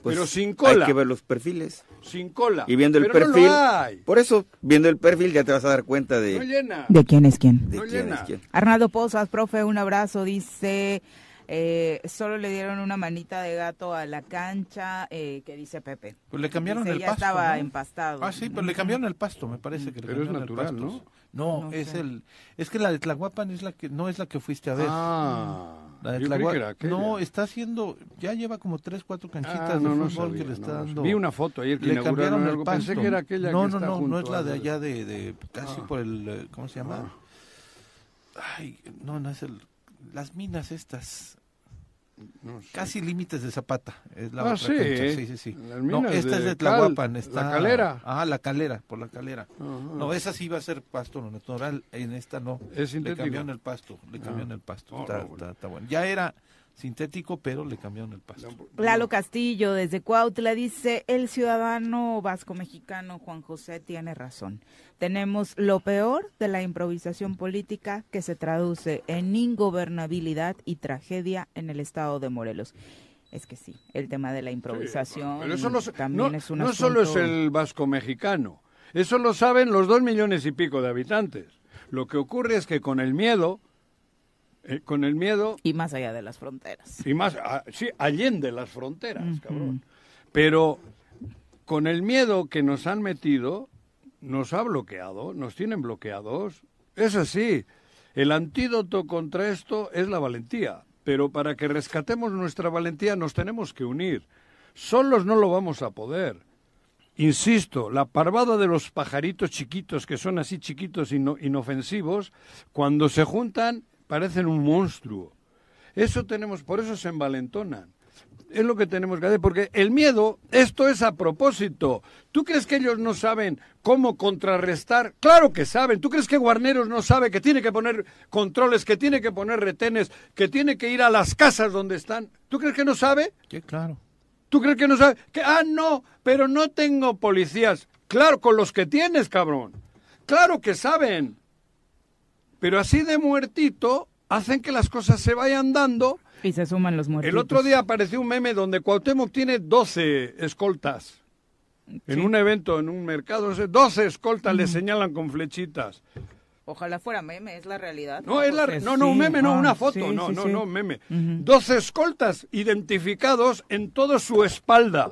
Pues pero sin cola, Hay que ver los perfiles. Sin cola. Y viendo el Pero no perfil. lo hay. Por eso, viendo el perfil, ya te vas a dar cuenta de, No llena. ¿De quién es quién? de no quién llena. es quién. Arnaldo Pozas, profe, un abrazo, dice, eh, solo le dieron una manita de gato a la cancha, eh, que dice Pepe. Pues le cambiaron Dice, el ya pasto. estaba ¿no? empastado. Ah, sí, pero le cambiaron el pasto, me parece que le Pero es cambiaron el natural, pasto. ¿no? No, No es sé. el es que la de Tlahuapan es la que no es la que fuiste a ver. Ah, La de yo creí Tlahua- que era aquella. no, está haciendo, ya lleva como tres, cuatro canchitas Ah, no, de no fútbol sabía, que le está no, no dando. Vi una foto ayer que le cambiaron el pasto. Pensé que era aquella no, que no, está no, no es la de allá de, de casi Ah. por el, ¿cómo se llama? Ay, no, no es el, las minas estas, No sé. casi límites de Zapata. Es la Ah, otra sí, cancha, sí, sí, No, esta es de Tlahuapan, Cal, está. la Calera. Ah, la calera, por la calera. No, esa sí va a ser pasto natural, en esta no. Es Le cambiaron el pasto, le cambiaron Ah. el pasto. Oh, está, no, bueno. está- está bueno. Ya era sintético, pero le cambiaron el pasto. Lalo Castillo, desde Cuautla, dice, el ciudadano vasco mexicano Juan José tiene razón. Tenemos lo peor de la improvisación política que se traduce en ingobernabilidad y tragedia en el estado de Morelos. Es que sí, el tema de la improvisación Pero eso no, también no- es un no solo es el vasco mexicano, eso lo saben los dos millones y pico de habitantes. Lo que ocurre es que con el miedo, eh, con el miedo Y más allá de las fronteras. y más, ah, sí, allende las fronteras, cabrón. Pero con el miedo que nos han metido, nos ha bloqueado, nos tienen bloqueados. Es así. El antídoto contra esto es la valentía. Pero para que rescatemos nuestra valentía nos tenemos que unir. Solos no lo vamos a poder. Insisto, la parvada de los pajaritos chiquitos, que son así chiquitos, ino- inofensivos, cuando se juntan parecen un monstruo. Eso tenemos, por eso se envalentonan. Es lo que tenemos que hacer, porque el miedo, esto es a propósito. ¿Tú crees que ellos no saben cómo contrarrestar? Claro que saben. ¿Tú crees que Guarneros no sabe que tiene que poner controles, que tiene que poner retenes, que tiene que ir a las casas donde están? ¿Tú crees que no sabe? Sí, claro. ¿Tú crees que no sabe? Que, ah, no, pero no tengo policías. Claro, con los que tienes, cabrón. Claro que saben. Pero así de muertito hacen que las cosas se vayan dando. Y se suman los muertos. El otro día apareció un meme donde Cuauhtémoc tiene 12 escoltas. En un evento, en un mercado, no sé, 12 escoltas le señalan con flechitas. Ojalá fuera meme, es la realidad. No, es la, Pues, no, no, un meme, no, ah, una foto, sí, no, sí, no, sí. no, meme. Ujú. 12 escoltas identificados en toda su espalda.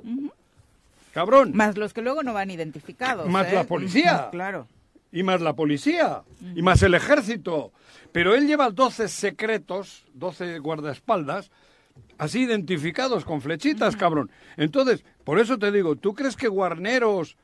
Cabrón. Más los que luego no van identificados. Más ¿eh? la policía. Claro. Y más la policía, y más el ejército. Pero él lleva 12 secretos, 12 guardaespaldas, así identificados con flechitas, cabrón. Entonces, por eso te digo, ¿tú crees que Guarneros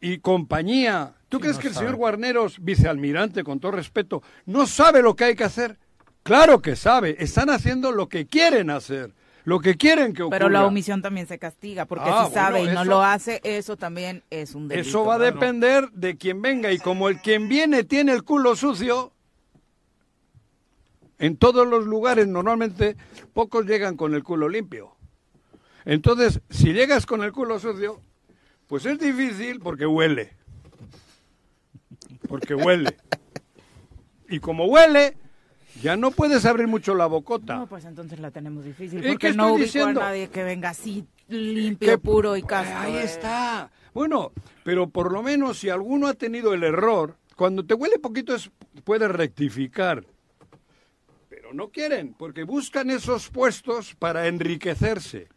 y compañía, tú Sí, crees no que el sabe. señor Guarneros, vicealmirante, con todo respeto, no sabe lo que hay que hacer? Claro que sabe, están haciendo lo que quieren hacer, lo que quieren que ocurra. Pero la omisión también se castiga, porque Ah, si sabe bueno, y no eso- lo hace, eso también es un delito. Eso va a ¿no? depender de quien venga y como el quien viene tiene el culo sucio, en todos los lugares normalmente pocos llegan con el culo limpio. Entonces, si llegas con el culo sucio, pues es difícil porque huele. Porque huele. Y como huele, ya no puedes abrir mucho la bocota. No, pues entonces la tenemos difícil, ¿Y porque no ubico diciendo? a nadie que venga así limpio, que- puro y casto. Ahí ¿eh? está. Bueno, pero por lo menos si alguno ha tenido el error, cuando te huele poquito es, puedes rectificar. Pero no quieren, porque buscan esos puestos para enriquecerse,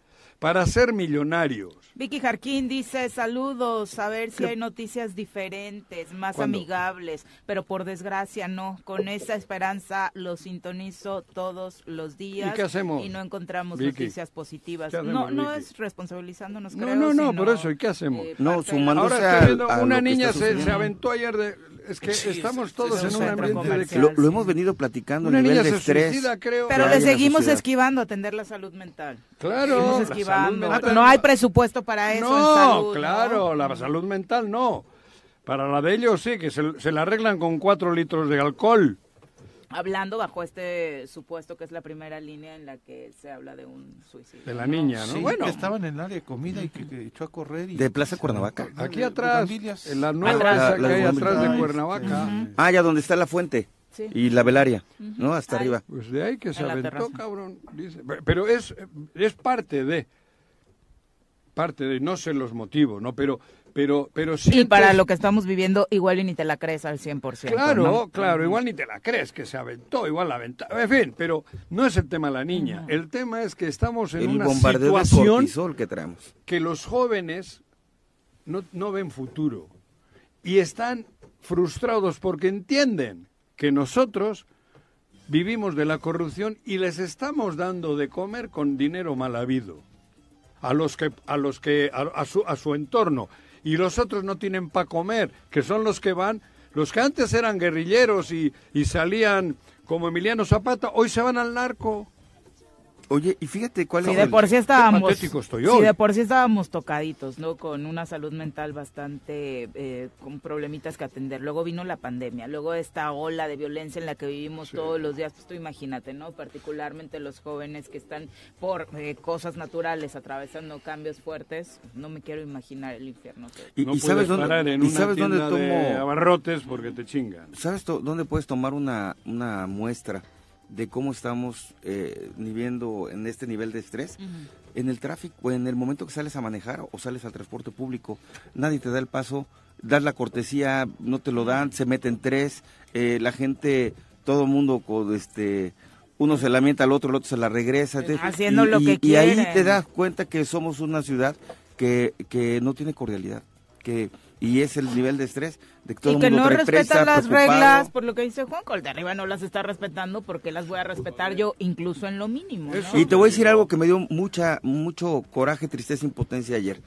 para ser millonarios. Vicky Jarquín dice saludos, a ver si hay noticias diferentes, más amigables, pero por desgracia no. Con esa esperanza lo sintonizo todos los días. ¿Y qué hacemos? Y no encontramos noticias positivas. no, no es responsabilizándonos, no, creo. No, no, por eso, ¿y qué hacemos? Eh, no, sumándose Ahora una niña se, se, aventó ayer de... Es que estamos todos en un ambiente de. Lo, lo, hemos venido platicando, a nivel de estrés. creo. Pero le seguimos esquivando atender la salud mental. Claro. Esquivando. No hay presupuesto para eso. No, claro, la salud mental no. Para la de ellos sí, que se, se la arreglan con cuatro litros de alcohol. Hablando bajo este supuesto que es la primera línea en la que se habla de un suicidio. De la niña, ¿no? Sí, bueno, estaban en el área de comida y que, echó a correr. Y... ¿De Plaza Cuernavaca? Aquí atrás, en la nueva que hay atrás de Cuernavaca. Ah, ya donde está la fuente. Sí. Y la velaria, ¿no? Hasta arriba. Pues de ahí que se aventó, cabrón. Dice. Pero es, es parte de parte de, no sé los motivos, ¿no? Pero, pero, pero sí. Y para lo que estamos viviendo, igual y ni te la crees al 100%. Claro, claro, igual ni te la crees que se aventó, igual la aventó. En fin, pero no es el tema la niña. El tema es que estamos en el una bombardeo situación de que traemos. Que los jóvenes no, no ven futuro y están frustrados porque entienden que nosotros vivimos de la corrupción y les estamos dando de comer con dinero mal habido a los que a los que a, su a su entorno y los otros no tienen para comer, que son los que van, los que antes eran guerrilleros y, y salían como Emiliano Zapata, hoy se van al narco. Oye, y fíjate cuál si es de por sí estábamos, estoy Si de por sí estábamos tocaditos, ¿no? Con una salud mental bastante, eh, con problemitas que atender. Luego vino la pandemia, luego esta ola de violencia en la que vivimos sí. todos los días. Pues tú imagínate, ¿no? Particularmente los jóvenes que están por eh, cosas naturales atravesando cambios fuertes. No me quiero imaginar el infierno. Y, no y sabes dónde, parar en y una sabes dónde tomo, de abarrotes porque te chingan. ¿Sabes dónde puedes tomar una, una muestra? De cómo estamos eh, viviendo en este nivel de estrés. Uh -huh. En el tráfico, en el momento que sales a manejar o sales al transporte público, nadie te da el paso, das la cortesía, no te lo dan, se meten tres, eh, la gente, todo mundo, con este, uno se la mienta al otro, el otro se la regresa. Haciendo y, lo que. Y ahí te das cuenta que somos una ciudad que, que no tiene cordialidad, que y es el nivel de estrés de que todo y que el mundo no respetan las preocupado. reglas, por lo que dice Juan, el de arriba no las está respetando, porque las voy a respetar yo incluso en lo mínimo. ¿no? Y te voy a decir algo que me dio mucha mucho coraje, tristeza, impotencia ayer.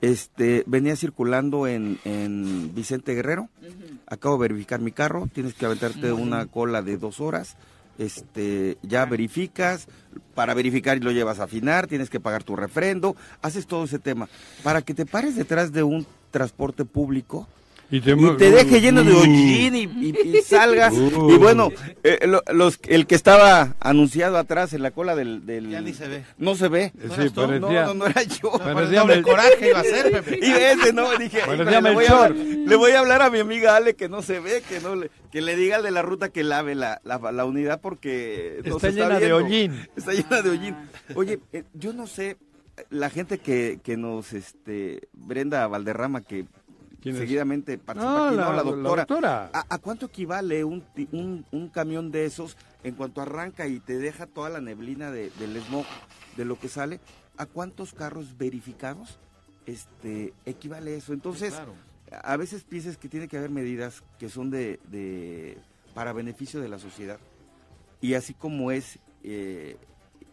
Este, venía circulando en, en Vicente Guerrero, uh -huh. acabo de verificar mi carro, tienes que aventarte uh -huh. una cola de dos horas, este, ya verificas, para verificar y lo llevas a afinar, tienes que pagar tu refrendo, haces todo ese tema. Para que te pares detrás de un transporte público y te, y te deje lleno de hollín y, y, y salgas. Uh. Y bueno, eh, lo, los, el que estaba anunciado atrás en la cola del... del ya ni se ve. No se ve. Sí, parecía, no, no, no, era yo. Parecía el coraje iba a ser, Pepe. Y ese, ¿no? Dije, le, voy a hablar, le voy a hablar a mi amiga Ale que no se ve, que no le, que le diga al de la ruta que lave la, la, la unidad porque... Está, llena de hollín. Está llena de hollín. Oye, eh, yo no sé, la gente que, que nos, este, Brenda Valderrama, que seguidamente participa no, aquí, la, no, la doctora. La doctora. ¿A, ¿A, cuánto equivale un, un, un, camión de esos en cuanto arranca y te deja toda la neblina de, del smog, de lo que sale? ¿A cuántos carros verificados este, equivale eso? Entonces, claro. a veces piensas que tiene que haber medidas que son de, de para beneficio de la sociedad. Y así como es, eh,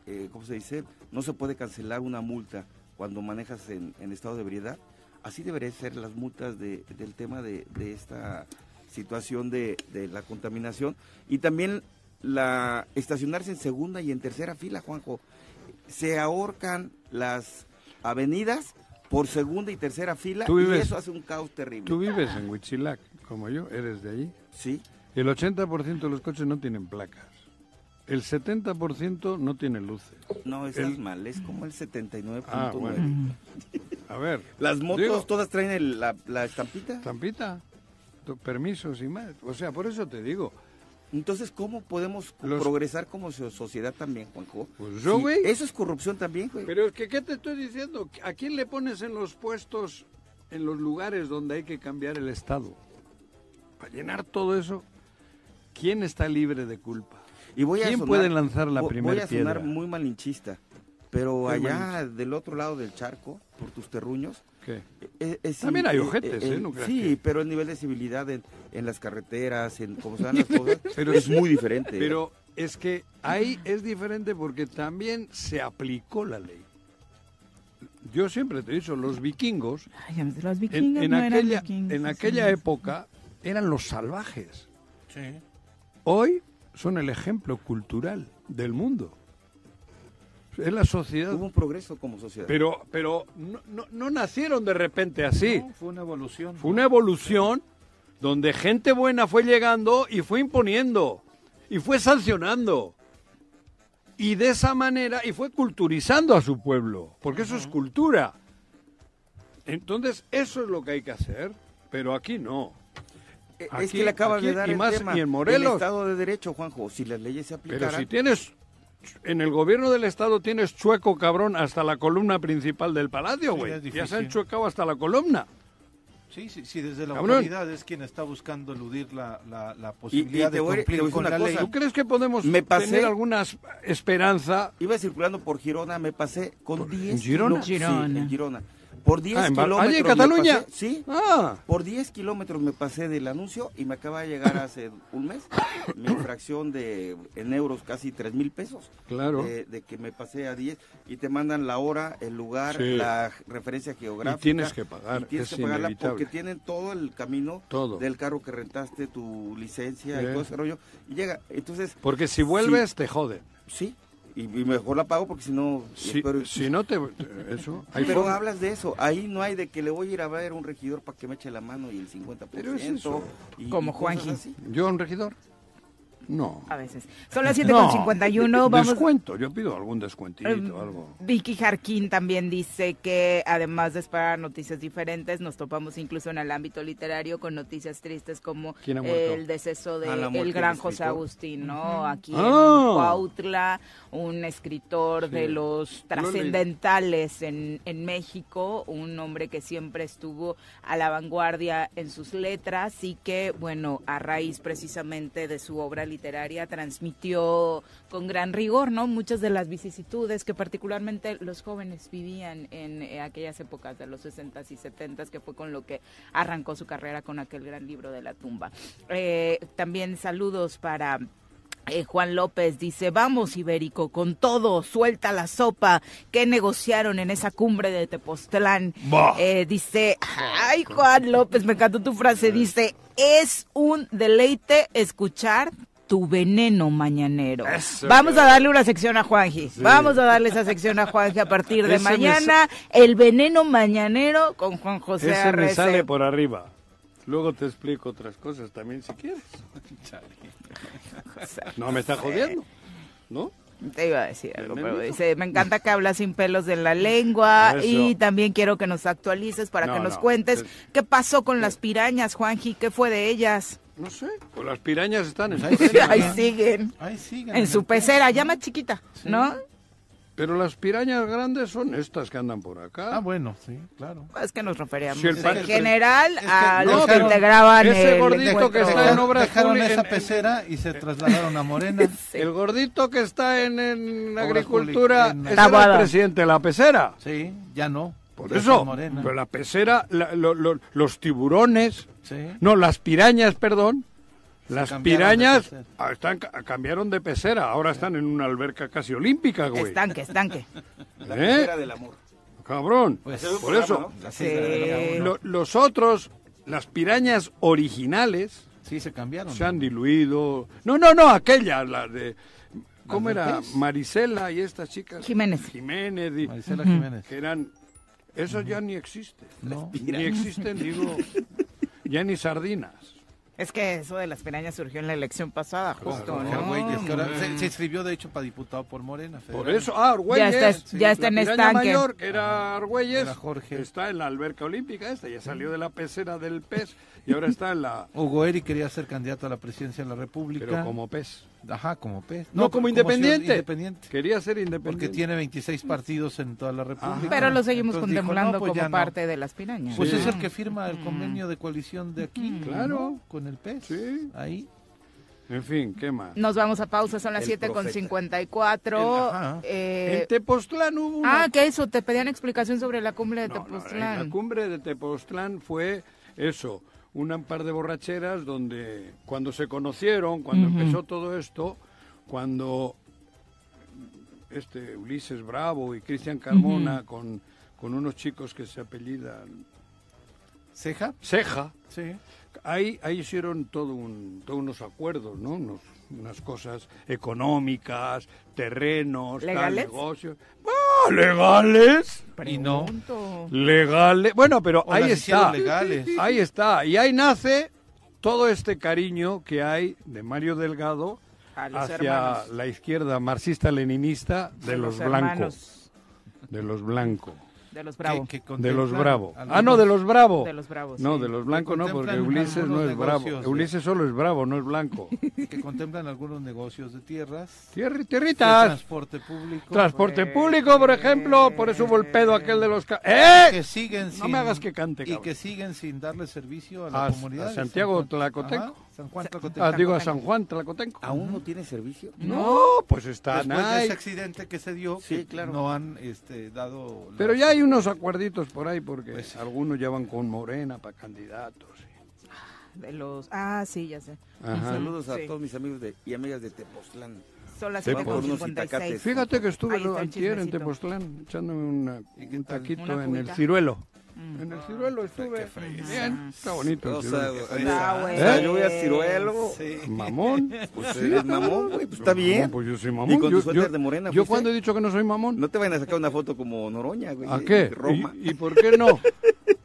eh, ¿cómo se dice? No se puede cancelar una multa cuando manejas en, en estado de ebriedad así deberían ser las multas de, del tema de, de esta situación de, de, la contaminación y también la estacionarse en segunda y en tercera fila, Juanjo. Se ahorcan las avenidas por segunda y tercera fila vives, y eso hace un caos terrible. Tú vives en Huitzilac, como yo, eres de allí. Sí. El 80% de los coches no tienen placas. El 70% no tiene luces. No, estás el... mal, es como el 79.9. Ah, bueno. A ver. ¿Las motos digo, todas traen el, la, la, estampita? Estampita. Permisos y más. O sea, por eso te digo. Entonces, ¿cómo podemos Los... progresar como sociedad también, Juanjo? Pues yo, güey. Sí, eso es corrupción también, güey. Pero es que, ¿qué te estoy diciendo? ¿A quién le pones en los puestos, en los lugares donde hay que cambiar el Estado? Para llenar todo eso, ¿quién está libre de culpa? Y voy a ¿Quién sonar, puede lanzar la primera Voy a sonar piedra? muy malinchista, Pero allá del otro lado del charco, por tus terruños, ¿Qué? eh, eh, sí, También hay ojetes, eh, ¿eh? No sí, que- pero el nivel de civilidad en, en las carreteras, en cómo se dan las cosas, Pero es muy diferente. Pero es que ahí es diferente porque también se aplicó la ley. Yo siempre te he dicho, los vikingos, Ay, los en, vikingos en no eran aquella, vikingos, en aquella sí. época, eran los salvajes. Sí. Hoy son el ejemplo cultural del mundo. Es la sociedad. Hubo un progreso como sociedad. Pero, pero no, no- no nacieron de repente así. No, fue una evolución. Fue una evolución donde gente buena fue llegando y fue imponiendo y fue sancionando. Y de esa manera, y fue culturizando a su pueblo, porque eso es cultura. Entonces, eso es lo que hay que hacer, pero aquí no. Eh, es aquí- que le acabas aquí de dar y el más- tema. y en Morelos. El Estado de Derecho, Juanjo, si las leyes se Pero aplicaran... si tienes, en el gobierno del Estado tienes chueco cabrón hasta la columna principal del palacio, güey. ya se han chuecado hasta la columna. Sí, sí, sí, desde la Cabrón. autoridad es quien está buscando eludir la, la, la Y- y posibilidad de voy cumplir con una la ley. cosa. ¿Tú crees que podemos Me pasé- tener alguna esperanza? Iba circulando por Girona, me pasé con 10 Girona? Sí, Girona. en Girona. Por 10 Ah, en kilómetros. ¿allí en me Cataluña? pasé- sí. Ah, Por 10 kilómetros me pasé del anuncio y me acaba de llegar hace un mes mi infracción de en euros casi 3 mil pesos. Claro. De, de que me pasé a 10 y te mandan la hora, el lugar, Sí. la referencia geográfica. Y tienes que pagar, y tienes es que pagarla inevitable. porque tienen todo el camino Todo. del carro que rentaste, tu licencia Sí. y todo ese rollo. Y llega, entonces, porque si vuelves te joden. sí, y, y mejor la pago porque si no... Si, pero- si no te... Eso, hay pero forma. hablas de eso, ahí no hay de que le voy a ir a ver a un regidor para que me eche la mano y el 50%. Pero es eso. y- Como Juanji. ¿Yo un regidor? No. A veces. Son las 7.51, vamos... Descuento, yo pido algún descuentito, Em, algo. Vicky Jarquín también dice que además de esperar noticias diferentes, nos topamos incluso en el ámbito literario con noticias tristes como el deceso de Ah, la muerte el gran del José. Agustín, ¿no? Aquí Ah. en Cuautla, un escritor Sí. de los trascendentales en, en México, un hombre que siempre estuvo a la vanguardia en sus letras y que, bueno, a raíz precisamente de su obra literaria transmitió con gran rigor, ¿no? Muchas de las vicisitudes que particularmente los jóvenes vivían en eh, aquellas épocas de los 60s y 70s, que fue con lo que arrancó su carrera con aquel gran libro de la tumba. Eh, también saludos para eh, Juan López dice, vamos Ibérico, con todo, suelta la sopa que negociaron en esa cumbre de Tepoztlán. Eh, dice, ay Juan López, me encantó tu frase, dice, es un deleite escuchar tu veneno mañanero. Eso, Vamos a darle una sección a Juanji. Vamos a darle esa sección a Juanji a partir de Ese me mañana. El veneno mañanero con Juan José Ese me sale por arriba. Luego te explico otras cosas también si quieres. No me está jodiendo, ¿no? Te iba a decir algo, ¿Me pero dice, me encanta que hablas sin pelos de la lengua Eso. y también quiero que nos actualices para No, que nos no, cuentes es- qué pasó con las pirañas, Juanji, qué fue de ellas. No sé, pues las pirañas están en... Pues ahí Ahí siguen, Ahí siguen en su pecera, ya más chiquita, ¿no? Pero las pirañas grandes son estas que andan por acá. Ah, bueno, sí, claro. Es que nos referíamos Si en pan- general es que a no, los que integraban ese el gordito que está en obras dejaron públicas- esa en- en- pecera y se trasladaron a Morena. El gordito que está en, en agricultura, en- era el presidente de la pecera. Sí, ya no. Por Ya eso, pero la pecera, la- lo- lo- los tiburones, Sí. no, las pirañas, perdón, las pirañas ah, están, ca- cambiaron de pecera, ahora están en una alberca casi olímpica, güey. Estanque, estanque. La ¿Eh? pecera del amor. Cabrón, Pues, por eso, Sí. ¿no? lo- los otros, las pirañas originales, Sí, se cambiaron. se han diluido. No, no, no, aquella, la de... ¿Cómo ¿Las del era? Marisela y estas chicas. Jiménez. Jiménez. y- Marisela Jiménez. que eran... Eso ya ni existe. No. Ni existen, digo, ni sardinas. Es que eso de las pirañas surgió en la elección pasada, justo, Jorge ¿no? Argüelles, que ahora se, se inscribió de hecho para diputado por Morena. Por federal. eso, ah, Argüelles. Ya está- ya está la en estanque. mayor, que era Argüelles, Era Jorge. está en la alberca olímpica esta, ya salió de la pecera del pez y ahora está en la... Hugo Eri quería ser candidato a la presidencia de la República. Pero como pez. Ajá, como pez. No, como independiente. independiente. Quería ser independiente. Porque tiene 26 partidos en toda la República. Pero lo seguimos Entonces dijo, contemplando no, pues como no. parte de las pirañas. Pues Sí. es el que firma el convenio de coalición de aquí. Claro. ¿no? Con el pez. Sí. Ahí. En fin, ¿qué más? Nos vamos a pausa, son las 7 con 54. Eh... En Tepoztlán hubo una... Ah, que eso, te pedían explicación sobre la cumbre de Tepoztlán. la cumbre de Tepoztlán fue eso, un par de borracheras donde cuando se conocieron, cuando empezó todo esto, cuando este Ulises Bravo y Cristian Carmona con, con unos chicos que se apellidan Ceja. Ceja. Sí. Ahí, ahí hicieron todo un, todos unos acuerdos, ¿no? Unos, unas cosas económicas, terrenos, ¿Legales? negocios. ¡Ah, legales! Y no. Legales. Bueno, pero ahí está. Legales. Ahí está. Y ahí nace todo este cariño que hay de Mario Delgado hacia la izquierda marxista-leninista de, los, blancos. De los blancos. De los Bravo. de los Bravo. Ah, no, de los Bravo. De los Bravos. No, de los blancos no, porque Ulises no es bravo. Ulises solo es bravo, no es blanco. que contemplan algunos negocios de tierras. Tierri, tierritas. transporte público. Transporte público, por ejemplo. Por eso hubo el pedo aquel de los... ¡Eh! Que siguen no me hagas que cante, Y que siguen sin darle servicio a la comunidad. A Santiago Tlacoteco. San Juan Tlacotenco. Ah, digo a San Juan Tlacotenco. ¿Aún no tiene servicio? No, pues está. Después de ese accidente que se dio, sí, claro. no han este, dado... Pero ya hay unos acuerditos por ahí, porque pues algunos ya van con Morena para candidatos. De los... Ah, sí, ya sé. Saludos a todos mis amigos de, y amigas de Tepoztlán. Son las 7.56. Fíjate que estuve ayer en Tepoztlán echándome un taquito en el ciruelo. Mm. En el ciruelo estuve. Bien, está bonito. ¿Eh? Yo voy a ciruelo. Mamón. Pues eres mamón, güey. Pues está bien. pues yo soy mamón. Y con yo, tu suéter de morena. Yo cuando he dicho que no soy mamón. No te vayan a sacar una foto como Noroña, güey. ¿A qué? Roma. ¿Y, por qué no?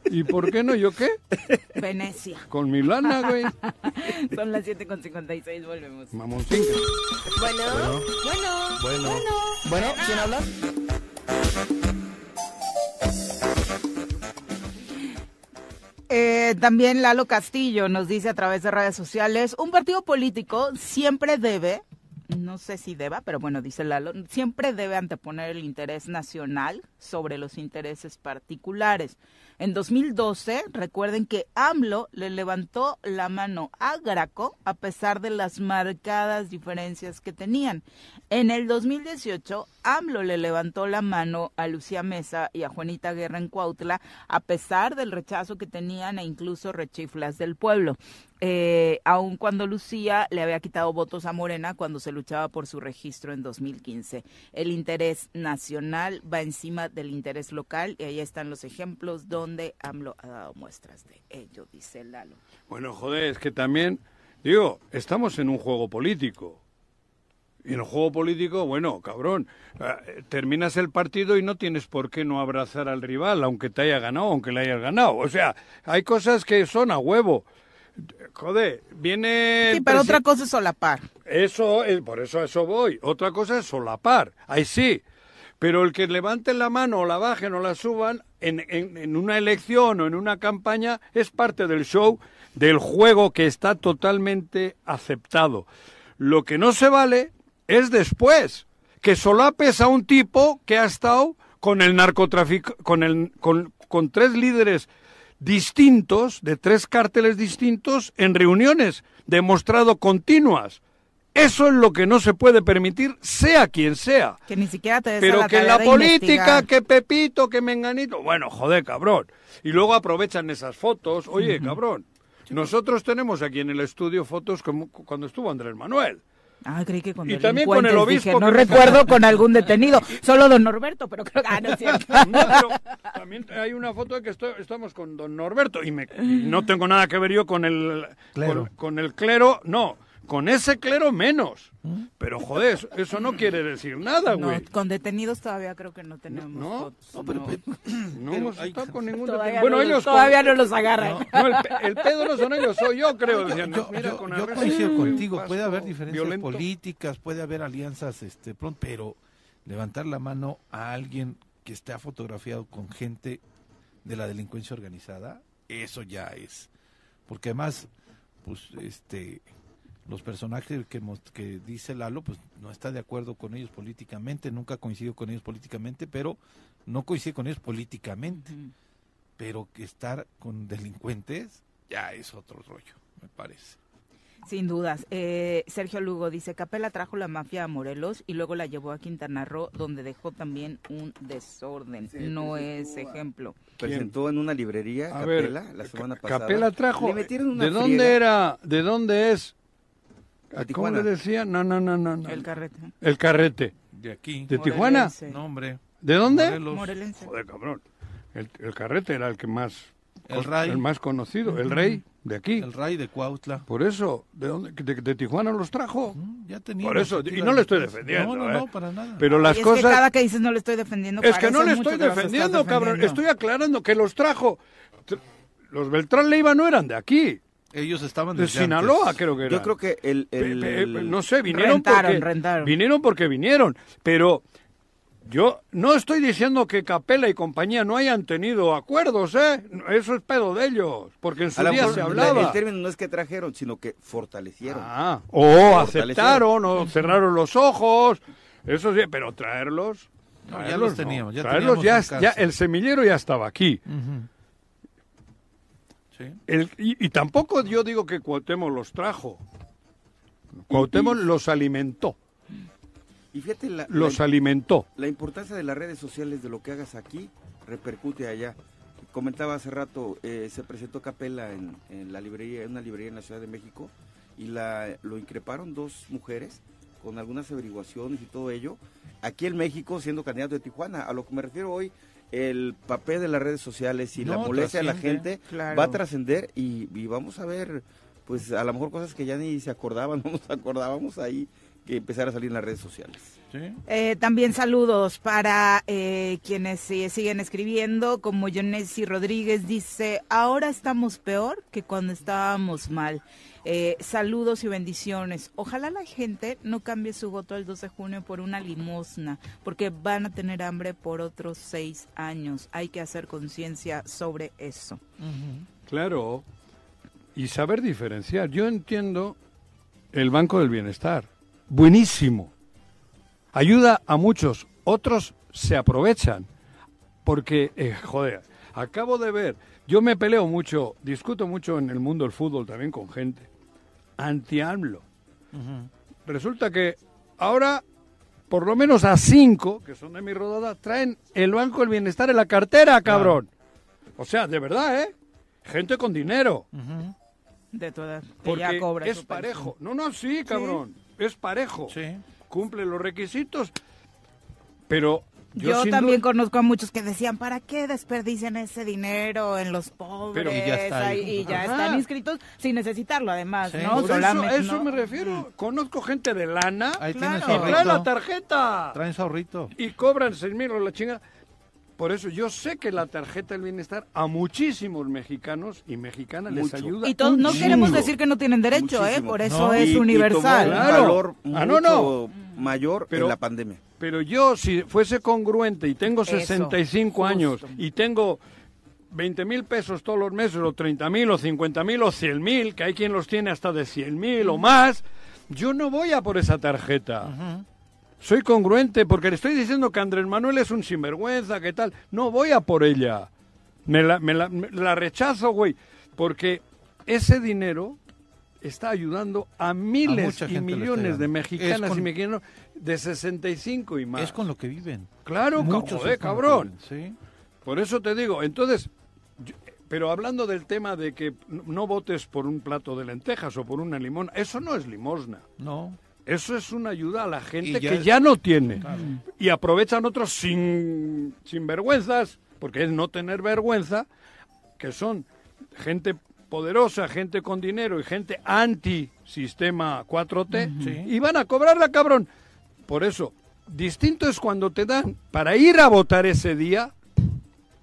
¿Y por qué no? ¿Yo qué? Venecia. Con mi lana, güey. Son las 7.56, volvemos. Mamoncín. Bueno, bueno, bueno. Bueno, bueno ¿quién habla? Eh, también Lalo Castillo nos dice a través de redes sociales, un partido político siempre debe, no sé si deba, pero bueno, dice Lalo, siempre debe anteponer el interés nacional sobre los intereses particulares. En 2012, recuerden que AMLO le levantó la mano a Graco a pesar de las marcadas diferencias que tenían. En el 2018, AMLO le levantó la mano a Lucía Mesa y a Juanita Guerra en Cuautla a pesar del rechazo que tenían e incluso rechiflas del pueblo. Eh, aun cuando Lucía le había quitado votos a Morena cuando se luchaba por su registro en 2015. El interés nacional va encima del interés local y ahí están los ejemplos donde AMLO ha dado muestras de ello, dice Lalo. Bueno, joder, es que también, digo, estamos en un juego político. Y en el juego político, bueno, cabrón, eh, terminas el partido y no tienes por qué no abrazar al rival, aunque te haya ganado, aunque le hayas ganado. O sea, hay cosas que son a huevo. Joder, viene... Sí, pero otra cosa es solapar. Eso, es, por eso a eso voy. Otra cosa es solapar. Ahí sí. Pero el que levanten la mano o la bajen o la suban en, en, en una elección o en una campaña es parte del show, del juego que está totalmente aceptado. Lo que no se vale es después, que solapes a un tipo que ha estado con el narcotráfico, con, el, con, con tres líderes distintos, de tres cárteles distintos, en reuniones, demostrado continuas. Eso es lo que no se puede permitir, sea quien sea. Que ni siquiera te des Pero la que la política, que Pepito, que Menganito. Bueno, joder, cabrón. Y luego aprovechan esas fotos. Oye, cabrón. Nosotros tenemos aquí en el estudio fotos como cuando estuvo Andrés Manuel. Ah, creí que con Y también con el obispo dije, no recuerdo con algún detenido, solo don Norberto, pero creo que... Ah, no es cierto. No, pero también hay una foto de que estoy- estamos con don Norberto y, me- y no tengo nada que ver yo con el Clero. Con, con el clero, no, con ese clero menos. Pero joder, eso, no quiere decir nada, No, güey. con detenidos todavía creo que no tenemos No, fotos, no, pero- No hemos estado con ningún Todavía, Bueno, no, ellos con- todavía no los agarran. No, el, el pedo no son ellos, soy yo, creo. Decían, Yo, mira, yo- con yo Ernesto, coincido contigo, puede haber diferencias violento. políticas, puede haber alianzas, este, pronto, pero levantar la mano a alguien que esté fotografiado con gente de la delincuencia organizada, eso ya es, porque además, pues, este, los personajes que, que dice Lalo, pues no está de acuerdo con ellos políticamente, nunca coincidió con ellos políticamente, pero no coincide con ellos políticamente, pero que estar con delincuentes ya es otro rollo, me parece. Sin dudas. Eh, Sergio Lugo dice, Capela trajo la mafia a Morelos y luego la llevó a Quintana Roo, donde dejó también un desorden. no es ejemplo. Presentó en una librería Capela la semana pasada. Capela trajo... ¿De dónde era? ¿De dónde es? ¿Cómo le decía? No, no, no, no. El carrete. El carrete. De aquí. ¿De Tijuana? No, hombre. ¿De dónde? Morelense. Joder, cabrón. El, el carrete era el que más... El rey. El más conocido. El rey de aquí. El rey de Cuautla. Por eso, ¿de dónde? ¿De, Tijuana los trajo? ya tenía. Por eso, y no le estoy defendiendo. No, no, no, ¿eh? para nada. Pero las Y es cosas. que cada que dices no le estoy defendiendo. Es que no le estoy defendiendo, cabrón. defendiendo. Estoy aclarando que los trajo. Tr- Los Beltrán Leiva no eran de aquí. Ellos estaban De Sinaloa, antes. creo que era. Yo creo que el, el- Pe- pe- el- no sé, vinieron Rentaron, porque rentaron. vinieron porque vinieron, pero yo no estoy diciendo que Capela y compañía no hayan tenido acuerdos, ¿eh? Eso es pedo de ellos, porque en su día mejor se la- hablaba. el término no es que trajeron, sino que fortalecieron. Ah, o Fortalecieron. aceptaron o cerraron los ojos, eso sí, pero traerlos No, ya traerlos los teníamos, ya traerlos teníamos ya, ya el semillero ya estaba aquí. Ujú. Sí. El- y, y tampoco yo digo que Cuauhtémoc los trajo. Cuauhtémoc los alimentó, Y fíjate, la, los la- alimentó. la importancia de las redes sociales, de lo que hagas aquí, repercute allá. Comentaba hace rato, eh, se presentó Capela en, en la librería, en una librería en la Ciudad de México, y la, lo increparon dos mujeres con algunas averiguaciones y todo ello. Aquí en México, siendo candidato de Tijuana, a lo que me refiero hoy, el papel de las redes sociales y la molestia de la gente claro. va a trascender y, y vamos a ver, pues a lo mejor cosas que ya ni se acordaban, no nos acordábamos ahí que empezar a salir en las redes sociales. Sí. Eh, también saludos para eh, quienes siguen escribiendo, como Yonesi Rodríguez dice, ahora estamos peor que cuando estábamos mal. Eh, saludos y bendiciones. Ojalá la gente no cambie su voto el 2 de junio por una limosna, porque van a tener hambre por otros seis años. Hay que hacer conciencia sobre eso. Claro, y saber diferenciar. Yo entiendo el Banco del Bienestar. Buenísimo. Ayuda a muchos. Otros se aprovechan. Porque, eh, joder, acabo de ver, yo me peleo mucho, discuto mucho en el mundo del fútbol también con gente. Anti-AMLO. Resulta que ahora, por lo menos a cinco, que son de mi rodada, traen el Banco del Bienestar en la cartera, cabrón. O sea, de verdad, ¿eh? Gente con dinero. De todas, que Porque ya cobra es parejo. No, no, sí, cabrón. Es parejo. Sí. Cumple los requisitos. Pero yo, también duda- conozco a muchos que decían, ¿para qué desperdician ese dinero en los pobres? Pero y ya está ahí. Ahí- y ya están inscritos sin necesitarlo, además, Sí. ¿no? Por eso, Solamente, a eso ¿no? me refiero. Conozco gente de lana Ahí Claro. trae la tarjeta. Traen su ahorrito. Y cobran seis mil o la chinga. Por eso yo sé que la tarjeta del bienestar a muchísimos mexicanos y mexicanas les ayuda. Y todos, no queremos decir que no tienen derecho, ¿eh? Por eso No. es Y- y universal. tomó un Claro. valor Ah, no, mucho mayor Pero- en la pandemia. Pero yo, si fuese congruente y tengo Eso, 65 justo. años y tengo 20 mil pesos todos los meses, o 30 mil, o 50 mil, o 100 mil, que hay quien los tiene hasta de 100 mil o más, yo no voy a por esa tarjeta. Soy congruente porque le estoy diciendo que Andrés Manuel es un sinvergüenza, que tal. No voy a por ella. Me la, me la- me la rechazo, güey. Porque ese dinero está ayudando a miles y millones de mexicanas con- y mexicanos de 65 y más. Es con lo que viven. Claro, Muchos joder, cabrón. viven, Sí. Por eso te digo, entonces, yo- pero hablando del tema de que no- no votes por un plato de lentejas o por una limón, eso no es limosna. No. Eso es una ayuda a la gente ya que es- ya no tiene. Y aprovechan otros sin, sin vergüenzas, porque es no tener vergüenza, que son gente poderosa, gente con dinero y gente anti-sistema 4T, Sí. y van a cobrarla, cabrón. Por eso, distinto es cuando te dan para ir a votar ese día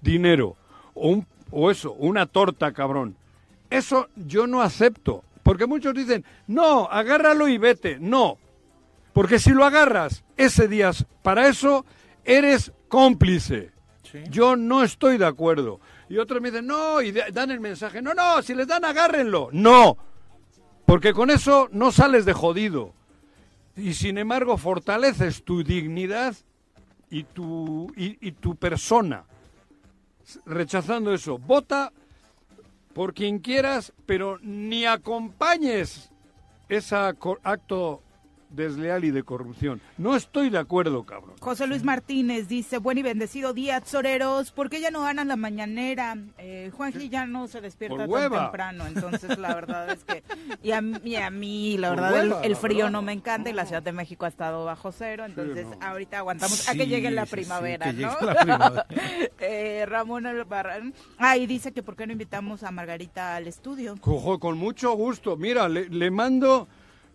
dinero o, un, o eso, una torta, cabrón. Eso yo no acepto. Porque muchos dicen, no, agárralo y vete. No. Porque si lo agarras ese día para eso, eres cómplice. Sí. Yo no estoy de acuerdo. Y otros me dicen, no, y dan el mensaje, no, no, si les dan, agárrenlo. No. Porque con eso no sales de jodido. Y sin embargo, fortaleces tu dignidad y tu, y, y tu persona. Rechazando eso. Vota por quien quieras, pero ni acompañes ese acto desleal y de corrupción. No estoy de acuerdo, cabrón. José Luis Martínez dice, buen y bendecido día, Soreros, ¿por qué ya no ganan la mañanera? Eh, Juanji ya no se despierta tan temprano, entonces la verdad es que, y a, mí, la verdad, el, frío no me encanta y la Ciudad de México ha estado bajo cero, entonces ahorita aguantamos a que llegue la primavera, ¿no? eh, Ramón Albarrán, ah, y dice que por qué no invitamos a Margarita al estudio. Cojo, con mucho gusto, mira, le, le mando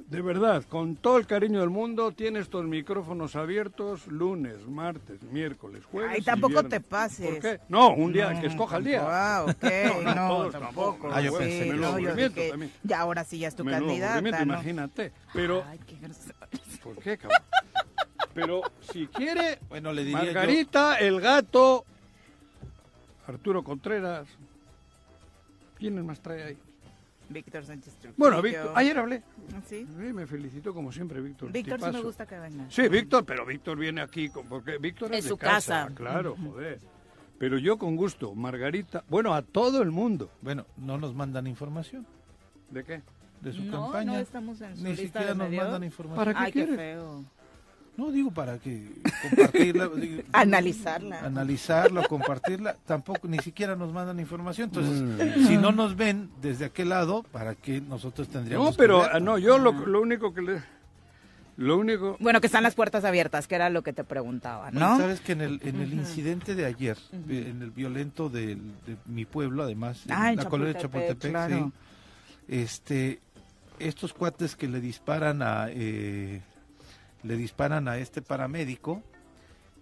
de verdad, con todo el cariño del mundo, tienes estos micrófonos abiertos lunes, martes, miércoles, jueves. Ay, tampoco te pases. ¿Por qué? No, un día, que escoja el día. Ah, ok, no, tampoco. Ah, yo pensé, no, yo dije, ya ahora sí ya es tu candidata. ¿no? imagínate. Pero, Ay, qué ¿por qué, cabrón? Pero si quiere, bueno, le diría Margarita, el gato, Arturo Contreras, ¿quiénes más trae ahí? Víctor Sánchez Trujillo. Bueno, Víctor, ayer hablé. ¿Ah, ¿Sí? me felicito como siempre, Víctor. Víctor sí me gusta que venga. Sí, Víctor, pero Víctor viene aquí porque Víctor es, de su casa. Claro, joder. Pero yo con gusto, Margarita, bueno, a todo el mundo. Bueno, no nos mandan información. ¿De qué? De su campaña. No, estamos en su Ni siquiera nos mandan información. ¿Para qué Ay, qué feo. No digo para que compartirla, analizarla, analizarla, compartirla, tampoco ni siquiera nos mandan información. Entonces, mm. si no nos ven desde aquel lado, ¿para qué nosotros tendríamos? No, pero ah, no, yo lo, lo, único que le lo único Bueno, que están las puertas abiertas, que era lo que te preguntaba, ¿no? sabes que en el en el incidente de ayer, en el violento de, mi pueblo, además, ah, en la colonia de Chapultepec, este estos cuates que le disparan a eh, le disparan a este paramédico,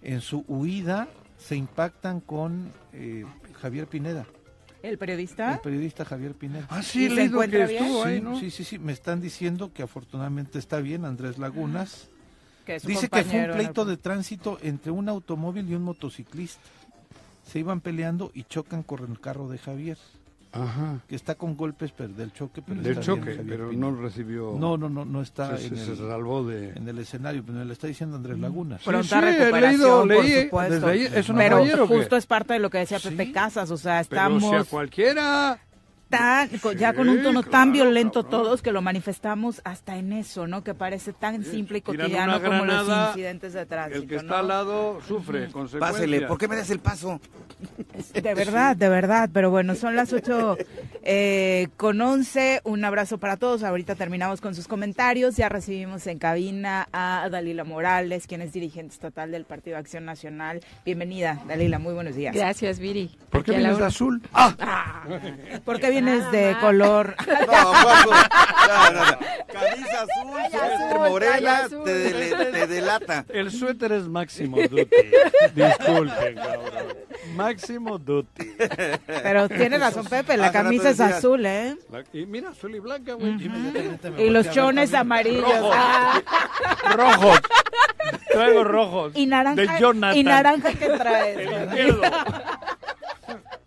en su huida se impactan con eh, Javier Pineda. ¿El periodista? El periodista Javier Pineda. Ah, sí, le que estuvo ahí, ¿no? Sí, sí, sí, me están diciendo que afortunadamente está bien Andrés Lagunas. Dice que fue un pleito de tránsito entre un automóvil y un motociclista. Se iban peleando y chocan con el carro de Javier. Ajá. que está con golpes pero del choque, pero del choque, pero no recibió. No, no, no, no está en, el, salvó de... en el escenario, pero le está diciendo Andrés Laguna. Pronta sí, recuperación, leí, por supuesto. Ahí, pero justo es parte de lo que decía Pepe Casas, o sea, estamos. Pero si a cualquiera tan, ya con un tono tan violento todos que lo manifestamos hasta en eso, ¿no? Que parece tan simple y cotidiano como los incidentes de tránsito. El que está al lado sufre consecuencias. Pásele, ¿por qué me das el paso? De verdad, de verdad, pero bueno, son las ocho eh, con once, un abrazo para todos, ahorita terminamos con sus comentarios, ya recibimos en cabina a Dalila Morales, quien es dirigente estatal del Partido Acción Nacional. Bienvenida, Dalila, muy buenos días. Gracias, Viri. ¿Por qué vienes de azul? ¡Ah! ah porque vienes de color. No, no, Camisa azul, suéter morena, te, delata. El suéter es máximo duty. Disculpen, cabrón. Máximo duty. Pero tiene razón Pepe, la camisa es azul, ¿eh? y mira, azul y blanca, güey. Y los chones amarillos. Rojos. Traigo rojos. Y naranja. Y naranja que traes. El izquierdo.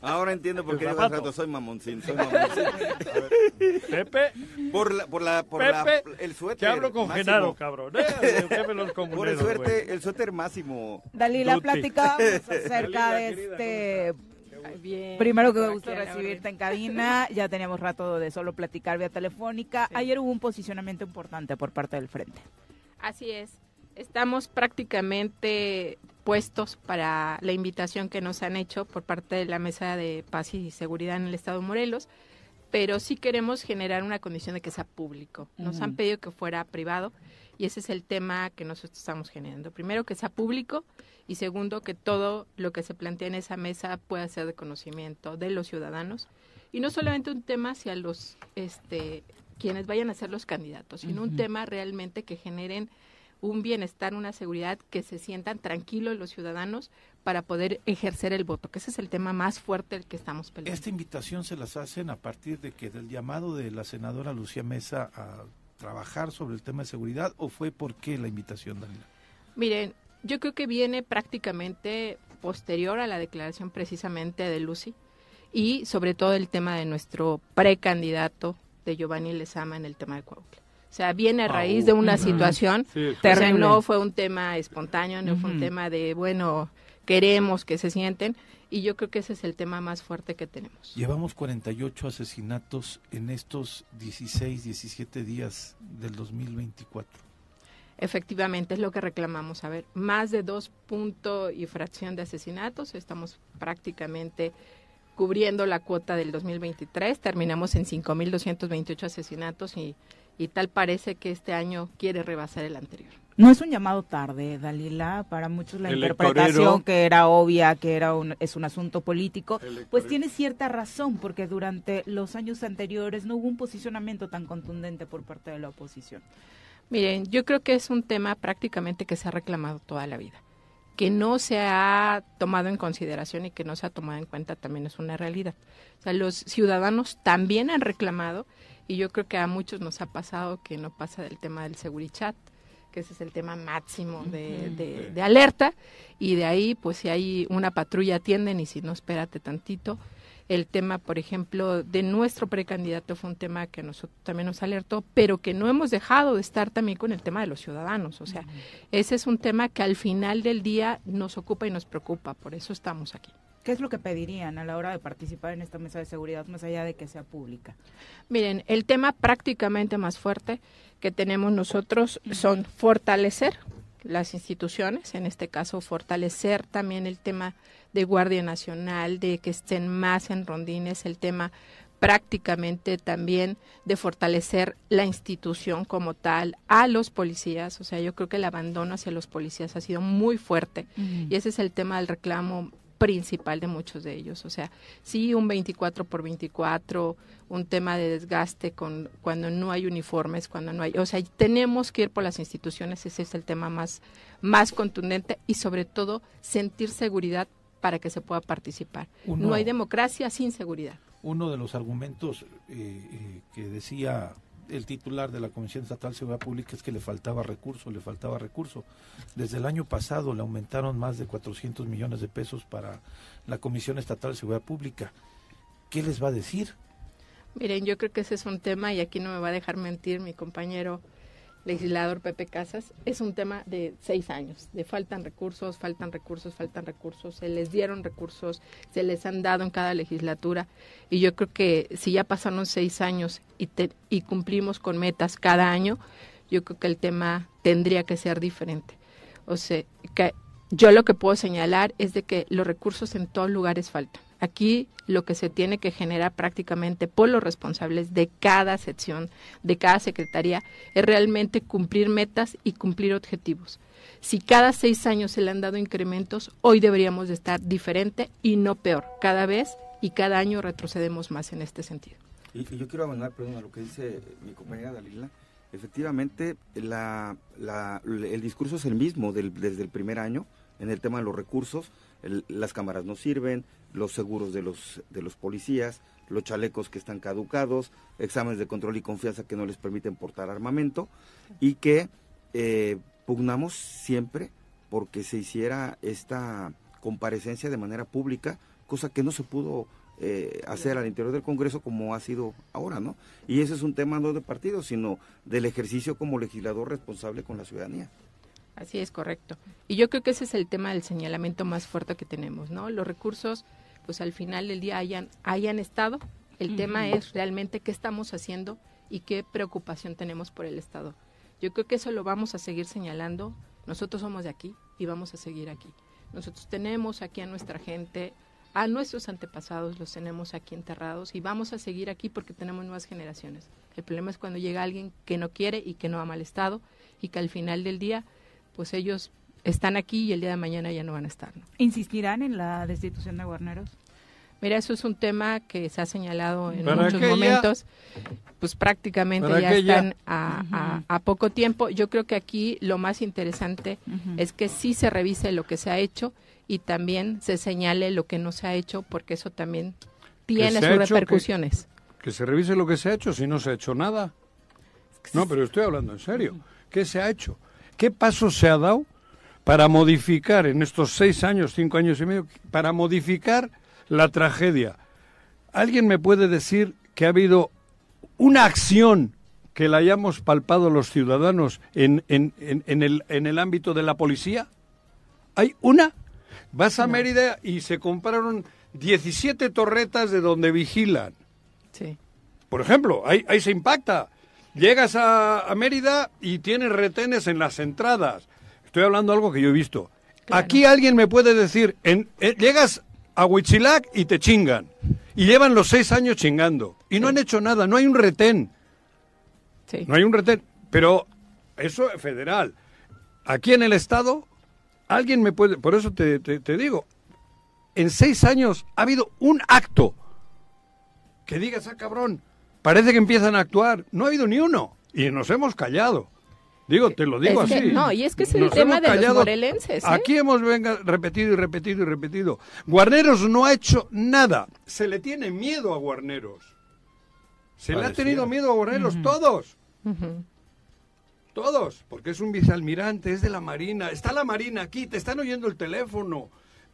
Ahora entiendo por qué digo rato, soy mamoncín, soy mamoncín. Pepe. Por la, por la, por Pepe, la, el suéter. Te hablo con Genaro, cabrón. ¿eh? Pepe los por el suéter, el suéter máximo. Dalila, platicamos acerca de este Bien, Primero que me gusta recibirte en cabina, ya teníamos rato de solo platicar vía telefónica. Ayer hubo un posicionamiento importante por parte del frente. Así es. Estamos prácticamente puestos para la invitación que nos han hecho por parte de la Mesa de Paz y Seguridad en el Estado de Morelos, pero sí queremos generar una condición de que sea público. Nos han pedido que fuera privado y ese es el tema que nosotros estamos generando. Primero, que sea público y segundo, que todo lo que se plantea en esa mesa pueda ser de conocimiento de los ciudadanos y no solamente un tema hacia los este quienes vayan a ser los candidatos, sino un tema realmente que generen un bienestar, una seguridad, que se sientan tranquilos los ciudadanos para poder ejercer el voto, que ese es el tema más fuerte del que estamos peleando. Esta invitación se las hacen a partir de que del llamado de la senadora Lucía Mesa a trabajar sobre el tema de seguridad o fue por qué la invitación, Daniela? Miren, yo creo que viene prácticamente posterior a la declaración precisamente de Lucy y sobre todo el tema de nuestro precandidato de Giovanni Lezama en el tema de Coahuila. O sea, viene a raíz de una situación, no fue un tema espontáneo, no fue un tema de, bueno, queremos que se sienten. y yo creo que ese es el tema más fuerte que tenemos. Llevamos 48 asesinatos en estos 16, 17 días del 2024. Efectivamente, es lo que reclamamos. A ver, más de dos puntos y fracción de asesinatos. Estamos prácticamente cubriendo la cuota del 2023. Terminamos en 5.228 asesinatos y, y tal parece que este año quiere rebasar el anterior. No es un llamado tarde, Dalila, para muchos la interpretación que era obvia, que era un, es un asunto político, pues tiene cierta razón, porque durante los años anteriores no hubo un posicionamiento tan contundente por parte de la oposición. Miren, yo creo que es un tema prácticamente que se ha reclamado toda la vida. Que no se ha tomado en consideración y que no se ha tomado en cuenta también es una realidad. O sea, los ciudadanos también han reclamado y yo creo que a muchos nos ha pasado que no pasa del tema del Segurichat que ese es el tema máximo de, de, alerta, y de ahí, pues si hay una patrulla atienden y si no, espérate tantito. El tema, por ejemplo, de nuestro precandidato fue un tema que nosotros también nos alertó, pero que no hemos dejado de estar también con el tema de los ciudadanos. O sea, ese es un tema que al final del día nos ocupa y nos preocupa, por eso estamos aquí. ¿Qué es lo que pedirían a la hora de participar en esta mesa de seguridad, más allá de que sea pública? Miren, el tema prácticamente más fuerte que tenemos nosotros son fortalecer las instituciones, en este caso fortalecer también el tema de Guardia Nacional, de que estén más en rondines, el tema prácticamente también de fortalecer la institución como tal, a los policías, o sea, yo creo que el abandono hacia los policías ha sido muy fuerte. Y ese es el tema del reclamo principal de muchos de ellos. O sea, sí, un 24 por 24, un tema de desgaste con cuando no hay uniformes, cuando no hay, o sea, tenemos que ir por las instituciones, ese es el tema más más contundente y sobre todo sentir seguridad para que se pueda participar. no hay democracia sin seguridad. Uno de los argumentos eh, eh, que decía el titular de la Comisión Estatal de Seguridad Pública es que le faltaba recurso, le faltaba recurso. Desde el año pasado le aumentaron más de 400 millones de pesos para la Comisión Estatal de Seguridad Pública. ¿Qué les va a decir? Miren, yo creo que ese es un tema y aquí no me va a dejar mentir mi compañero legislador Pepe Casas, es un tema de seis años, de faltan recursos, faltan recursos, faltan recursos, se les dieron recursos, se les han dado en cada legislatura y yo creo que si ya pasaron seis años y, y cumplimos con metas cada año, yo creo que el tema tendría que ser diferente. O sea, que yo lo que puedo señalar es de que los recursos en todos lugares faltan. Aquí lo que se tiene que generar prácticamente por los responsables de cada sección, de cada secretaría, es realmente cumplir metas y cumplir objetivos. Si cada seis años se le han dado incrementos, hoy deberíamos de estar diferente y no peor. Cada vez y cada año retrocedemos más en este sentido. Y, yo quiero abandonar, perdón, a lo que dice mi compañera Dalila. Efectivamente, la, el discurso es el mismo desde el primer año en el tema de los recursos. Las cámaras no sirven, los seguros de los, de los policías, los chalecos que están caducados, exámenes de control y confianza que no les permiten portar armamento y que eh, pugnamos siempre porque se hiciera esta comparecencia de manera pública, cosa que no se pudo eh, hacer al interior del Congreso como ha sido ahora, ¿no? Y ese es un tema no de partido, sino del ejercicio como legislador responsable con la ciudadanía. Así es, correcto. Y yo creo que ese es el tema del señalamiento más fuerte que tenemos, ¿no? Los recursos, pues al final del día hayan, hayan estado. El tema es realmente qué estamos haciendo y qué preocupación tenemos por el Estado. Yo creo que eso lo vamos a seguir señalando. Nosotros somos de aquí y vamos a seguir aquí. Nosotros tenemos aquí a nuestra gente, a nuestros antepasados los tenemos aquí enterrados y vamos a seguir aquí porque tenemos nuevas generaciones. El problema es cuando llega alguien que no quiere y que no ama al Estado y que al final del día pues ellos están aquí y el día de mañana ya no van a estar. ¿Insistirán en la destitución de guarneros? Mira, eso es un tema que se ha señalado en muchos momentos, pues prácticamente ya están a, poco tiempo. Yo creo que aquí lo más interesante es que sí se revise lo que se ha hecho y también se señale lo que no se ha hecho, porque eso también tiene sus repercusiones. Que, que, se revise lo que se ha hecho si no se ha hecho nada. No, pero estoy hablando en serio. ¿Qué se ha hecho? ¿Qué paso se ha dado para modificar en estos seis años, cinco años y medio, para modificar la tragedia? ¿Alguien me puede decir que ha habido una acción que la hayamos palpado los ciudadanos en, en, en, el, en el ámbito de la policía? ¿Hay una? Vas a Mérida y se compraron 17 torretas de donde vigilan. Sí. Por ejemplo, ahí, ahí se impacta. Llegas a, a Mérida y tienes retenes en las entradas. Estoy hablando de algo que yo he visto. Claro. Aquí alguien me puede decir, en, eh, llegas a Huitzilac y te chingan. Y llevan los seis años chingando. Y no han hecho nada, no hay un retén. Sí. No hay un retén. Pero eso es federal. Aquí en el Estado, alguien me puede... Por eso te, te- te digo, en seis años ha habido un acto que digas, ah, cabrón, parece que empiezan a actuar. No ha habido ni uno. Y nos hemos callado. Digo, te lo digo Es que- así. no, y es que es el Nos tema de los morelenses, ¿eh? Aquí hemos venga, repetido y repetido y repetido. Guarneros no ha hecho nada. Se le tiene miedo a Guarneros. Se le ha tenido miedo a Guarneros, todos. Todos, porque es un vicealmirante, es de la Marina, está la Marina aquí, te están oyendo el teléfono.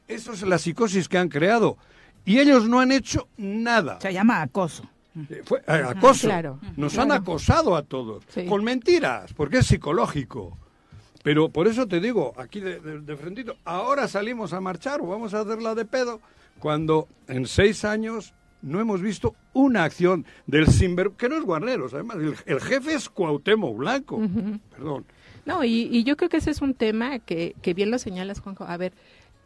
Eso es la psicosis que han creado. Y ellos no han hecho nada. Se llama acoso. Eh, Fue eh, acoso. Claro, Nos han acosado a todos. Sí. Con mentiras, porque es psicológico. Pero por eso te digo, aquí de, de- de frentito, ahora salimos a marchar o vamos a hacerla de pedo, cuando en seis años no hemos visto una acción del sinver... que no es Guarneros, además, el, el jefe es Cuauhtémoc Blanco. Perdón. No, y, y yo creo que ese es un tema que, que bien lo señalas, Juanjo. A ver,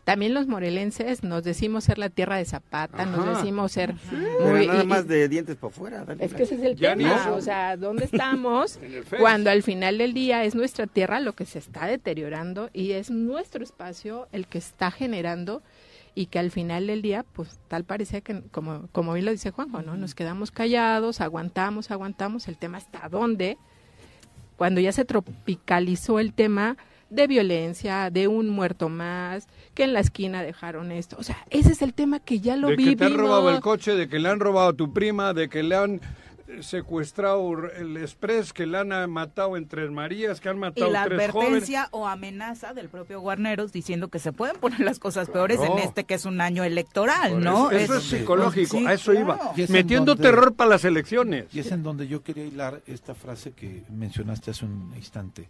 también los morelenses nos decimos ser la tierra de Zapata, nos decimos ser muy... nada y- más de dientes para afuera. dale. Es que ese es el Ya tema, o sea, ¿dónde estamos cuando al final del día es nuestra tierra lo que se está deteriorando y es nuestro espacio el que está generando y que al final del día, pues tal parece que, como, como bien lo dice Juanjo, ¿no? Nos quedamos callados, aguantamos, aguantamos, el tema hasta dónde, cuando ya se tropicalizó el tema de violencia, de un muerto más, que en la esquina dejaron esto, o sea, ese es el tema que ya lo de que vivimos. te han robado el coche, de que le han robado a tu prima, de que le han secuestrado el express, que le han matado en Tres Marías, que han Y matado la tres jóvenes. advertencia o amenaza del propio Guarneros diciendo que se pueden poner las cosas peores en este que es un año electoral, Por ¿no? Eso, eso es psicológico, Sí, a eso claro. iba. Y es en Metiendo donde- terror para las elecciones. Y es en donde yo quería hilar esta frase que mencionaste hace un instante.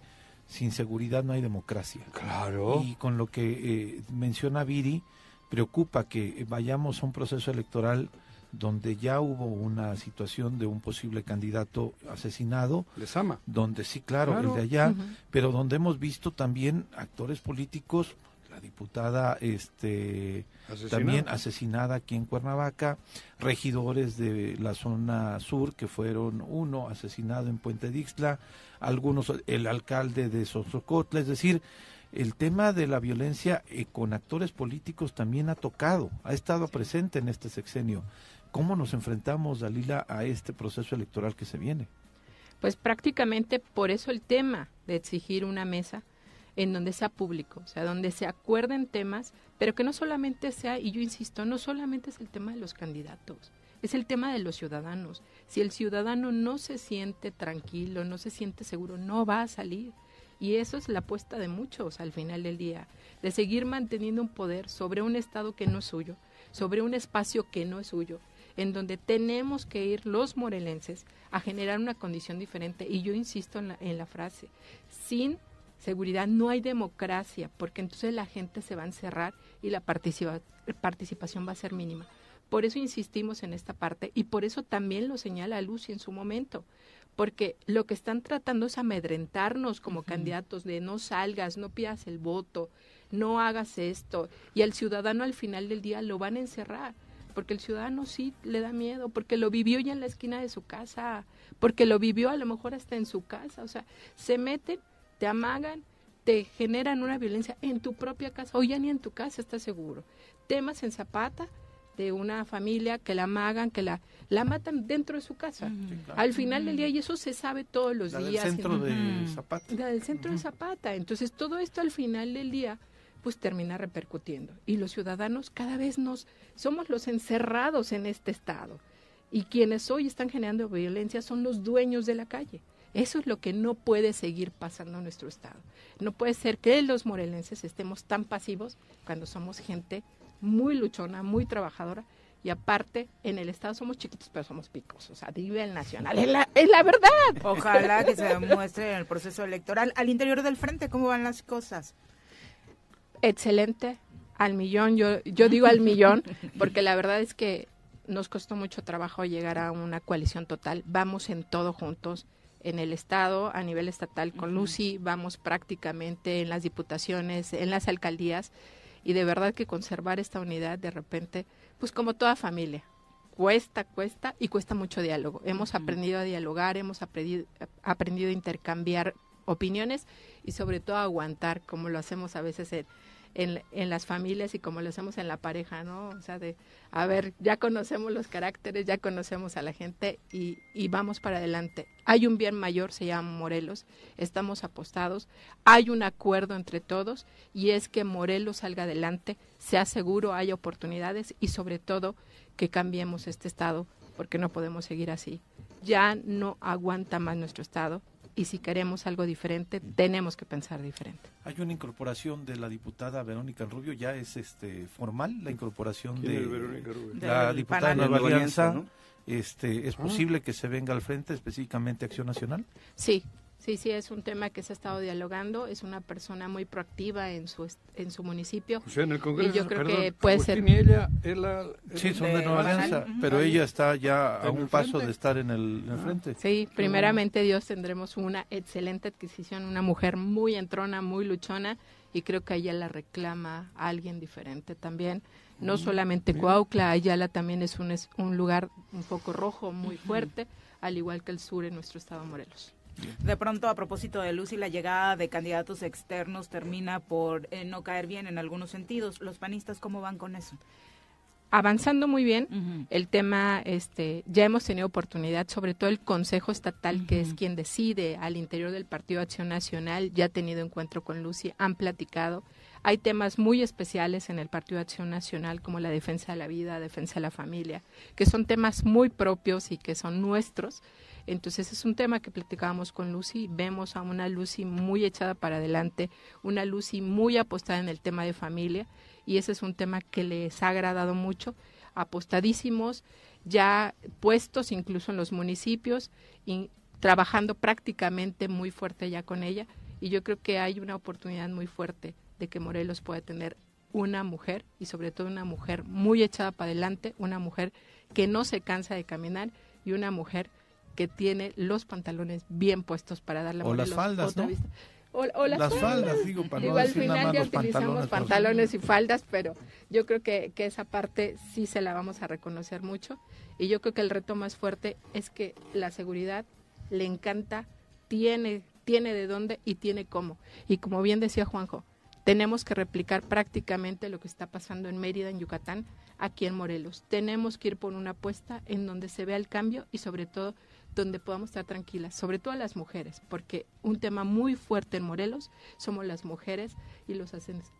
Sin seguridad no hay democracia. Claro. Y con lo que eh, menciona Viri, preocupa que vayamos a un proceso electoral donde ya hubo una situación de un posible candidato asesinado, Les ama. donde sí, claro, Claro. el de allá, pero donde hemos visto también actores políticos, la diputada este Asesinada. también asesinada aquí en Cuernavaca, regidores de la zona sur que fueron uno asesinado en Puente Dixtla, algunos el alcalde de Sosocotla, es decir, el tema de la violencia eh, con actores políticos también ha tocado, ha estado presente en este sexenio. ¿Cómo nos enfrentamos, Dalila, a este proceso electoral que se viene? Pues prácticamente por eso el tema de exigir una mesa en donde sea público, o sea, donde se acuerden temas, pero que no solamente sea, y yo insisto, no solamente es el tema de los candidatos, es el tema de los ciudadanos. Si el ciudadano no se siente tranquilo, no se siente seguro, no va a salir. Y eso es la apuesta de muchos al final del día, de seguir manteniendo un poder sobre un Estado que no es suyo, sobre un espacio que no es suyo, en donde tenemos que ir los morelenses a generar una condición diferente. Y yo insisto en la, en la frase, sin seguridad no hay democracia, porque entonces la gente se va a encerrar y la participa- participación va a ser mínima. Por eso insistimos en esta parte y por eso también lo señala Lucy en su momento, porque lo que están tratando es amedrentarnos como candidatos de no salgas, no pidas el voto, no hagas esto, y al ciudadano al final del día lo van a encerrar, porque el ciudadano sí le da miedo, porque lo vivió ya en la esquina de su casa, porque lo vivió a lo mejor hasta en su casa, o sea, se meten, te amagan, te generan una violencia en tu propia casa, o ya ni en tu casa estás seguro. Temas en Zapata de una familia que la amagan, que la, la matan dentro de su casa. Al final del día, y eso se sabe todos los La del días. centro en- de Zapata. la del centro de Zapata. Entonces, todo esto al final del día, pues termina repercutiendo. Y los ciudadanos cada vez nos somos los encerrados en este estado. Y quienes hoy están generando violencia son los dueños de la calle. Eso es lo que no puede seguir pasando en nuestro estado. No puede ser que los morelenses estemos tan pasivos cuando somos gente muy luchona, muy trabajadora. Y aparte, en el estado somos chiquitos, pero somos picos. O sea, a nivel nacional. Es la, es la verdad. Ojalá que se demuestre en el proceso electoral. Al interior del frente, ¿cómo van las cosas? excelente. al millón, yo, yo digo al millón, porque la verdad es que nos costó mucho trabajo llegar a una coalición total. Vamos en todo juntos, en el Estado, a nivel estatal con Lucy, vamos prácticamente en las diputaciones, en las alcaldías, y de verdad que conservar esta unidad de repente, pues como toda familia, cuesta, cuesta y cuesta mucho diálogo. Hemos aprendido a dialogar, hemos aprendido, aprendido a intercambiar opiniones y sobre todo a aguantar, como lo hacemos a veces en, en, en, las familias y como lo hacemos en la pareja, ¿no? O sea, de, a ver, ya conocemos los caracteres, ya conocemos a la gente y, y vamos para adelante. Hay un bien mayor, se llama Morelos, estamos apostados, hay un acuerdo entre todos y es que Morelos salga adelante, sea seguro, haya oportunidades y sobre todo que cambiemos este estado porque no podemos seguir así. Ya no aguanta más nuestro estado, y si queremos algo diferente, tenemos que pensar diferente. Hay una incorporación de la diputada Verónica Rubio, ya es este formal la incorporación de, la diputada Nueva Alianza. ¿no? Este, ¿Es posible que se venga al frente específicamente Acción Nacional? Sí, Sí, sí, es un tema que se ha estado dialogando. Es una persona muy proactiva en su en su municipio. O sea, en el Congreso, y yo creo perdón, que puede Agustín ser. Y ella, es la, sí, son de Nueva Alianza, pero ella está ya a un paso de estar en el, en el frente. Sí, primeramente Dios tendremos una excelente adquisición, una mujer muy entrona, muy luchona, y creo que ella la reclama a alguien diferente también. No solamente Coautla, Ayala también es un, es un lugar un poco rojo, muy fuerte, al igual que el sur en nuestro estado Morelos. De pronto, a propósito de Lucy, la llegada de candidatos externos termina por eh, no caer bien en algunos sentidos. ¿Los panistas cómo van con eso? Avanzando muy bien, uh -huh. el tema, este, ya hemos tenido oportunidad, sobre todo el Consejo Estatal, uh -huh. que es quien decide al interior del Partido Acción Nacional, ya ha tenido encuentro con Lucy, han platicado. Hay temas muy especiales en el Partido Acción Nacional, como la defensa de la vida, defensa de la familia, que son temas muy propios y que son nuestros. Entonces es un tema que platicábamos con Lucy, vemos a una Lucy muy echada para adelante, una Lucy muy apostada en el tema de familia y ese es un tema que les ha agradado mucho, apostadísimos, ya puestos incluso en los municipios trabajando prácticamente muy fuerte ya con ella. Y yo creo que hay una oportunidad muy fuerte de que Morelos pueda tener una mujer y sobre todo una mujer muy echada para adelante, una mujer que no se cansa de caminar y una mujer que tiene los pantalones bien puestos para darle o las faldas, ¿no? O, o, las, las faldas, faldas, digo, para digo, no al final ya utilizamos pantalones, pantalones, y faldas, pero yo creo que, que esa parte sí se la vamos a reconocer mucho. Y yo creo que el reto más fuerte es que la seguridad le encanta, tiene, tiene de dónde y tiene cómo. Y como bien decía Juanjo, tenemos que replicar prácticamente lo que está pasando en Mérida, en Yucatán, aquí en Morelos. Tenemos que ir por una apuesta en donde se vea el cambio y sobre todo donde podamos estar tranquilas, sobre todo las mujeres, porque un tema muy fuerte en Morelos somos las mujeres y los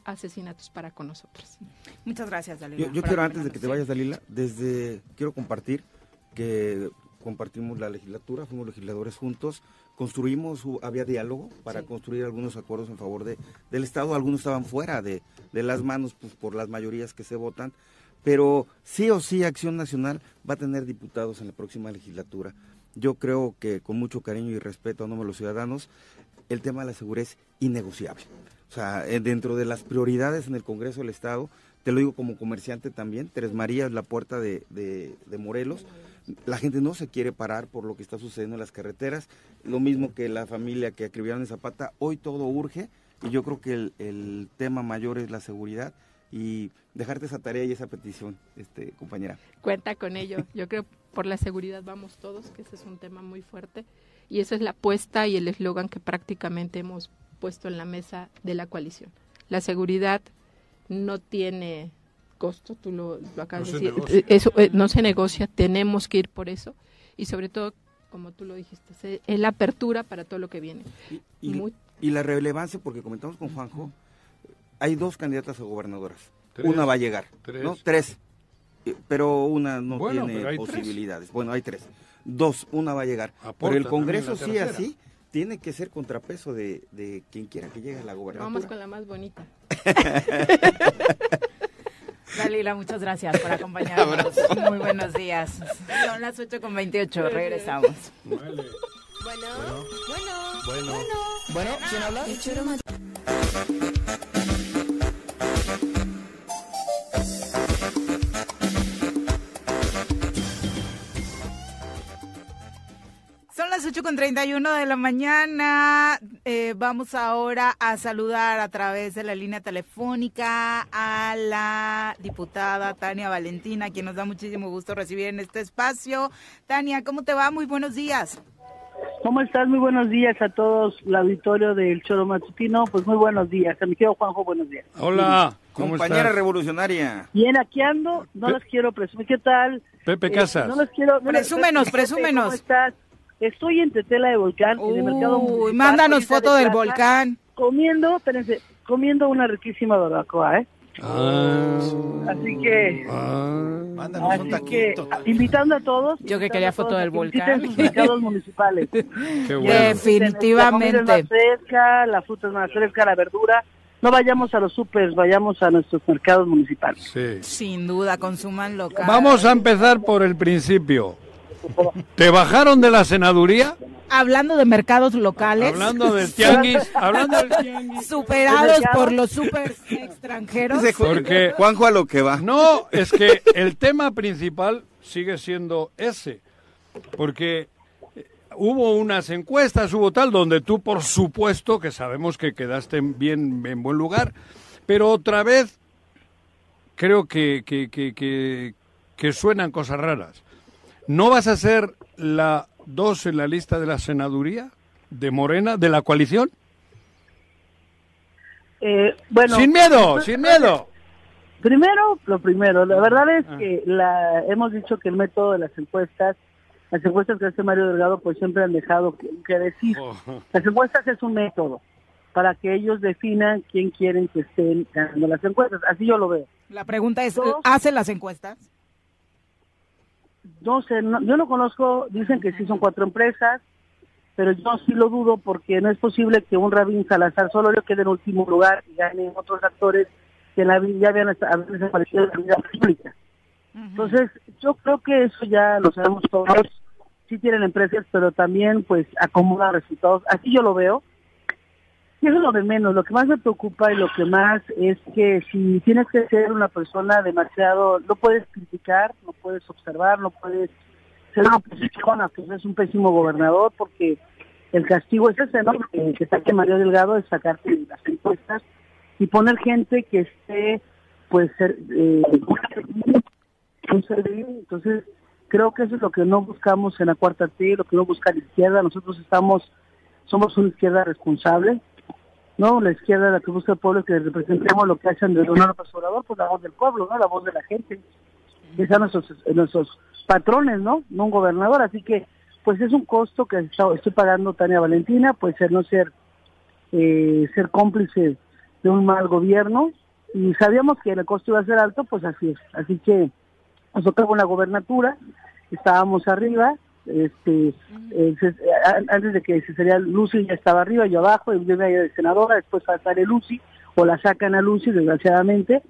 asesinatos para con nosotros. Muchas gracias, Dalila. Yo, yo quiero, antes de que te vayas, Dalila, desde quiero compartir que compartimos la legislatura, fuimos legisladores juntos, construimos, había diálogo para sí. construir algunos acuerdos en favor de, del Estado, algunos estaban fuera de, de las manos pues, por las mayorías que se votan, pero sí o sí Acción Nacional va a tener diputados en la próxima legislatura. Yo creo que con mucho cariño y respeto a nombre de los ciudadanos, el tema de la seguridad es innegociable. O sea, dentro de las prioridades en el Congreso del Estado, te lo digo como comerciante también, Tres María es la puerta de, de, de, Morelos, la gente no se quiere parar por lo que está sucediendo en las carreteras, lo mismo que la familia que acribillaron en Zapata, hoy todo urge y yo creo que el, el tema mayor es la seguridad y dejarte esa tarea y esa petición, este, compañera. Cuenta con ello. Yo creo por la seguridad vamos todos, que ese es un tema muy fuerte. Y esa es la apuesta y el eslogan que prácticamente hemos puesto en la mesa de la coalición. La seguridad no tiene costo, tú lo, lo acabas no de decir, eso eh, no se negocia, tenemos que ir por eso y sobre todo, como tú lo dijiste, es la apertura para todo lo que viene. Y, y, Muy... y la relevancia, porque comentamos con Juanjo, uh -huh hay dos candidatas a gobernadoras. Tres, una va a llegar, tres. ¿no? Tres. Pero una no bueno, tiene posibilidades. Tres. Bueno, hay tres. Dos, una va a llegar. Aporta pero el Congreso sí así tiene que ser contrapeso de, de, quien quiera que llegue a la gobernatura. Vamos con la más bonita. Dalila, muchas gracias por acompañarnos. Muy buenos días. Son las 8 con 28, regresamos. Vale. Bueno, bueno, bueno, bueno. Bueno, ¿quién habla? 8 con 31 de la mañana. Eh, vamos ahora a saludar a través de la línea telefónica a la diputada Tania Valentina, quien nos da muchísimo gusto recibir en este espacio. Tania, ¿cómo te va? Muy buenos días. ¿Cómo estás? Muy buenos días a todos, el auditorio del Choro Matutino. Pues muy buenos días. A mi querido Juanjo, buenos días. Hola, ¿cómo Compañera revolucionaria. Bien, aquí ando. No las quiero presumir. ¿Qué tal? Pepe Eh, Casas. no las quiero. no Presúmenos, presúmenos. ¿Cómo estás? Estoy en Tetela de Volcán, en el mercado Uy, municipal, mándanos foto de del plaza, volcán. Comiendo, espérense, comiendo una riquísima barbacoa, ¿eh? Ah, Así que, ah. Mándanos un así que, taquito. a- invitando a todos. Yo que quería foto del que volcán. sus mercados municipales. Qué bueno. Definitivamente. La comida es más fresca, la fruta es más fresca, la verdura. No vayamos a los supers, vayamos a nuestros mercados municipales. Sí. Sin duda, consuman local. Vamos a empezar por el principio. ¿Te bajaron de la senaduría? Hablando de mercados locales. Hablando del tianguis, hablando del tianguis. Superados por los super extranjeros. Porque- Juanjo a lo que va. No, es que el tema principal sigue siendo ese. Porque eh, hubo unas encuestas, hubo tal, donde tú, por supuesto, que sabemos que quedaste bien, en buen lugar, pero otra vez creo que, que, que, que, que suenan cosas raras. ¿No vas a ser la dos en la lista de la senaduría de Morena, de la coalición? Eh, bueno, sin miedo, sin miedo. Primero, lo primero, la verdad es Ah. que la, hemos dicho que el método de las encuestas, las encuestas que hace Mario Delgado, pues siempre han dejado que, que decir. Oh. Las encuestas es un método para que ellos definan quién quieren que estén ganando las encuestas. Así yo lo veo. La pregunta es. ¿hacen las encuestas? No sé, no- yo no conozco, dicen que sí son cuatro empresas, pero yo sí lo dudo porque no es posible que un Rabín Salazar Solorio quede en último lugar y ganen otros actores que en la vida ya habían desaparecido de la vida pública. Entonces, yo creo que eso ya lo sabemos todos. Sí tienen empresas, pero también pues acomodan resultados. Así yo lo veo. Y eso es lo de menos. Lo que más me preocupa y lo que más es que si tienes que ser una persona demasiado, no puedes criticar, no puedes observar, no puedes ser una oposición, aunque seas un pésimo gobernador, porque el castigo es ese, ¿no? Que, que saque Mario Delgado es sacarte las encuestas y poner gente que esté, pues, ser, eh. Entonces, creo que eso es lo que no buscamos en la cuarta T, lo que no busca la izquierda. Nosotros estamos, somos una izquierda responsable, ¿no? La izquierda la que busca el pueblo, que representemos lo que hacen de Leonardo López Obrador, pues la voz del pueblo, ¿no? La voz de la gente. Que sean nuestros, nuestros patrones, ¿no? No un gobernador. Así que, pues es un costo que está- estoy pagando Tania Valentina, pues el no ser, eh, ser cómplice de un mal gobierno. Y sabíamos que el costo iba a ser alto, pues así es. Así que nosotros con la gobernatura estábamos arriba, este, eh, a- antes de que se sería Lucy ya estaba arriba, yo abajo, y yo iba de senadora, después sale Lucy, o la sacan a Lucy, desgraciadamente.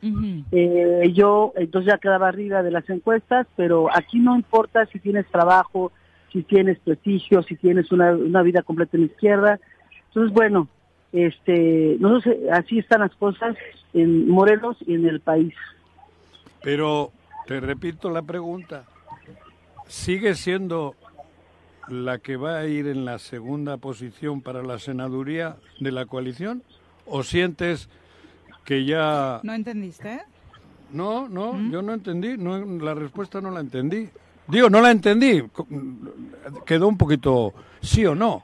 Eh, yo entonces ya quedaba arriba de las encuestas, pero aquí no importa si tienes trabajo, si tienes prestigio, si tienes una, una vida completa en la izquierda. Entonces, bueno, este, no sé, así están las cosas en Morelos y en el país. Pero te repito la pregunta. ¿Sigue siendo la que va a ir en la segunda posición para la senaduría de la coalición? ¿O sientes que ya... ¿No entendiste? No, no, yo no entendí, no, la respuesta no la entendí. Digo, no la entendí, quedó un poquito sí o no.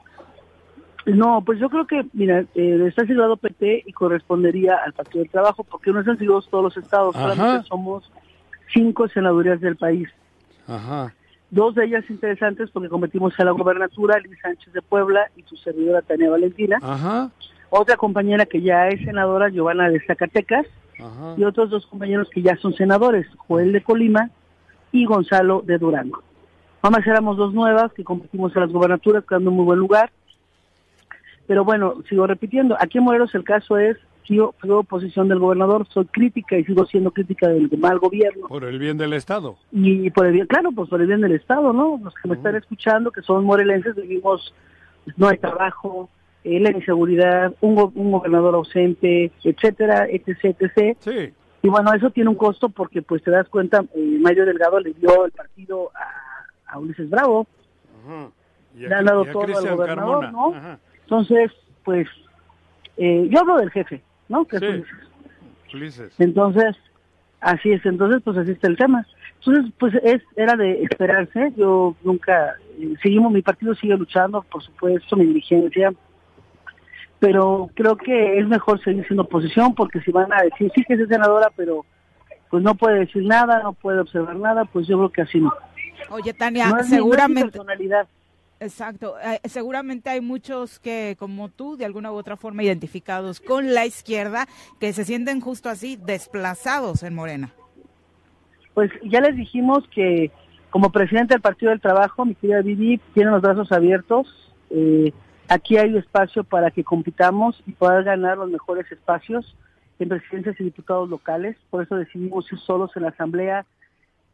No, pues yo creo que, mira, eh, está asignado PT y correspondería al Partido del Trabajo, porque no están asignado todos los estados, Ajá. solamente somos cinco senadurías del país. Ajá. Dos de ellas interesantes porque competimos a la gobernatura, Liz Sánchez de Puebla y su servidora Tania Valentina. Ajá. Otra compañera que ya es senadora, Giovanna de Zacatecas. Ajá. Y otros dos compañeros que ya son senadores, Joel de Colima y Gonzalo de Durango. Vamos éramos dos nuevas que competimos a las gobernaturas, quedando en muy buen lugar. Pero bueno, sigo repitiendo, aquí en Morelos el caso es, yo sigo oposición del gobernador, soy crítica y sigo siendo crítica del mal gobierno. Por el bien del Estado. Y por el bien, claro, pues por el bien del Estado, ¿no? Los que me están escuchando, que son morelenses, vivimos, pues, no hay trabajo, eh, la inseguridad, un, go- un gobernador ausente, etcétera, etc, etc. Sí. Y bueno, eso tiene un costo porque, pues, te das cuenta, eh, Mario Delgado le dio el partido a, a Ulises Bravo. Le han dado todo al gobernador, ¿no? Entonces, pues, eh, yo hablo del jefe, ¿no? Que es Entonces, así es, entonces, pues así está el tema. Entonces, pues es, era de esperarse, yo nunca, eh, seguimos, mi partido sigue luchando, por supuesto, mi dirigencia, pero creo que es mejor seguir siendo oposición, porque si van a decir, sí que es senadora, pero pues no puede decir nada, no puede observar nada, pues yo creo que así no. Oye, Tania, seguramente... Exacto. Eh, seguramente hay muchos que, como tú, de alguna u otra forma identificados con la izquierda, que se sienten justo así, desplazados en Morena. Pues ya les dijimos que como presidente del Partido del Trabajo, mi querida Vivi, tiene los brazos abiertos. Eh, aquí hay espacio para que compitamos y poder ganar los mejores espacios en presidencias y diputados locales. Por eso decidimos ir solos en la Asamblea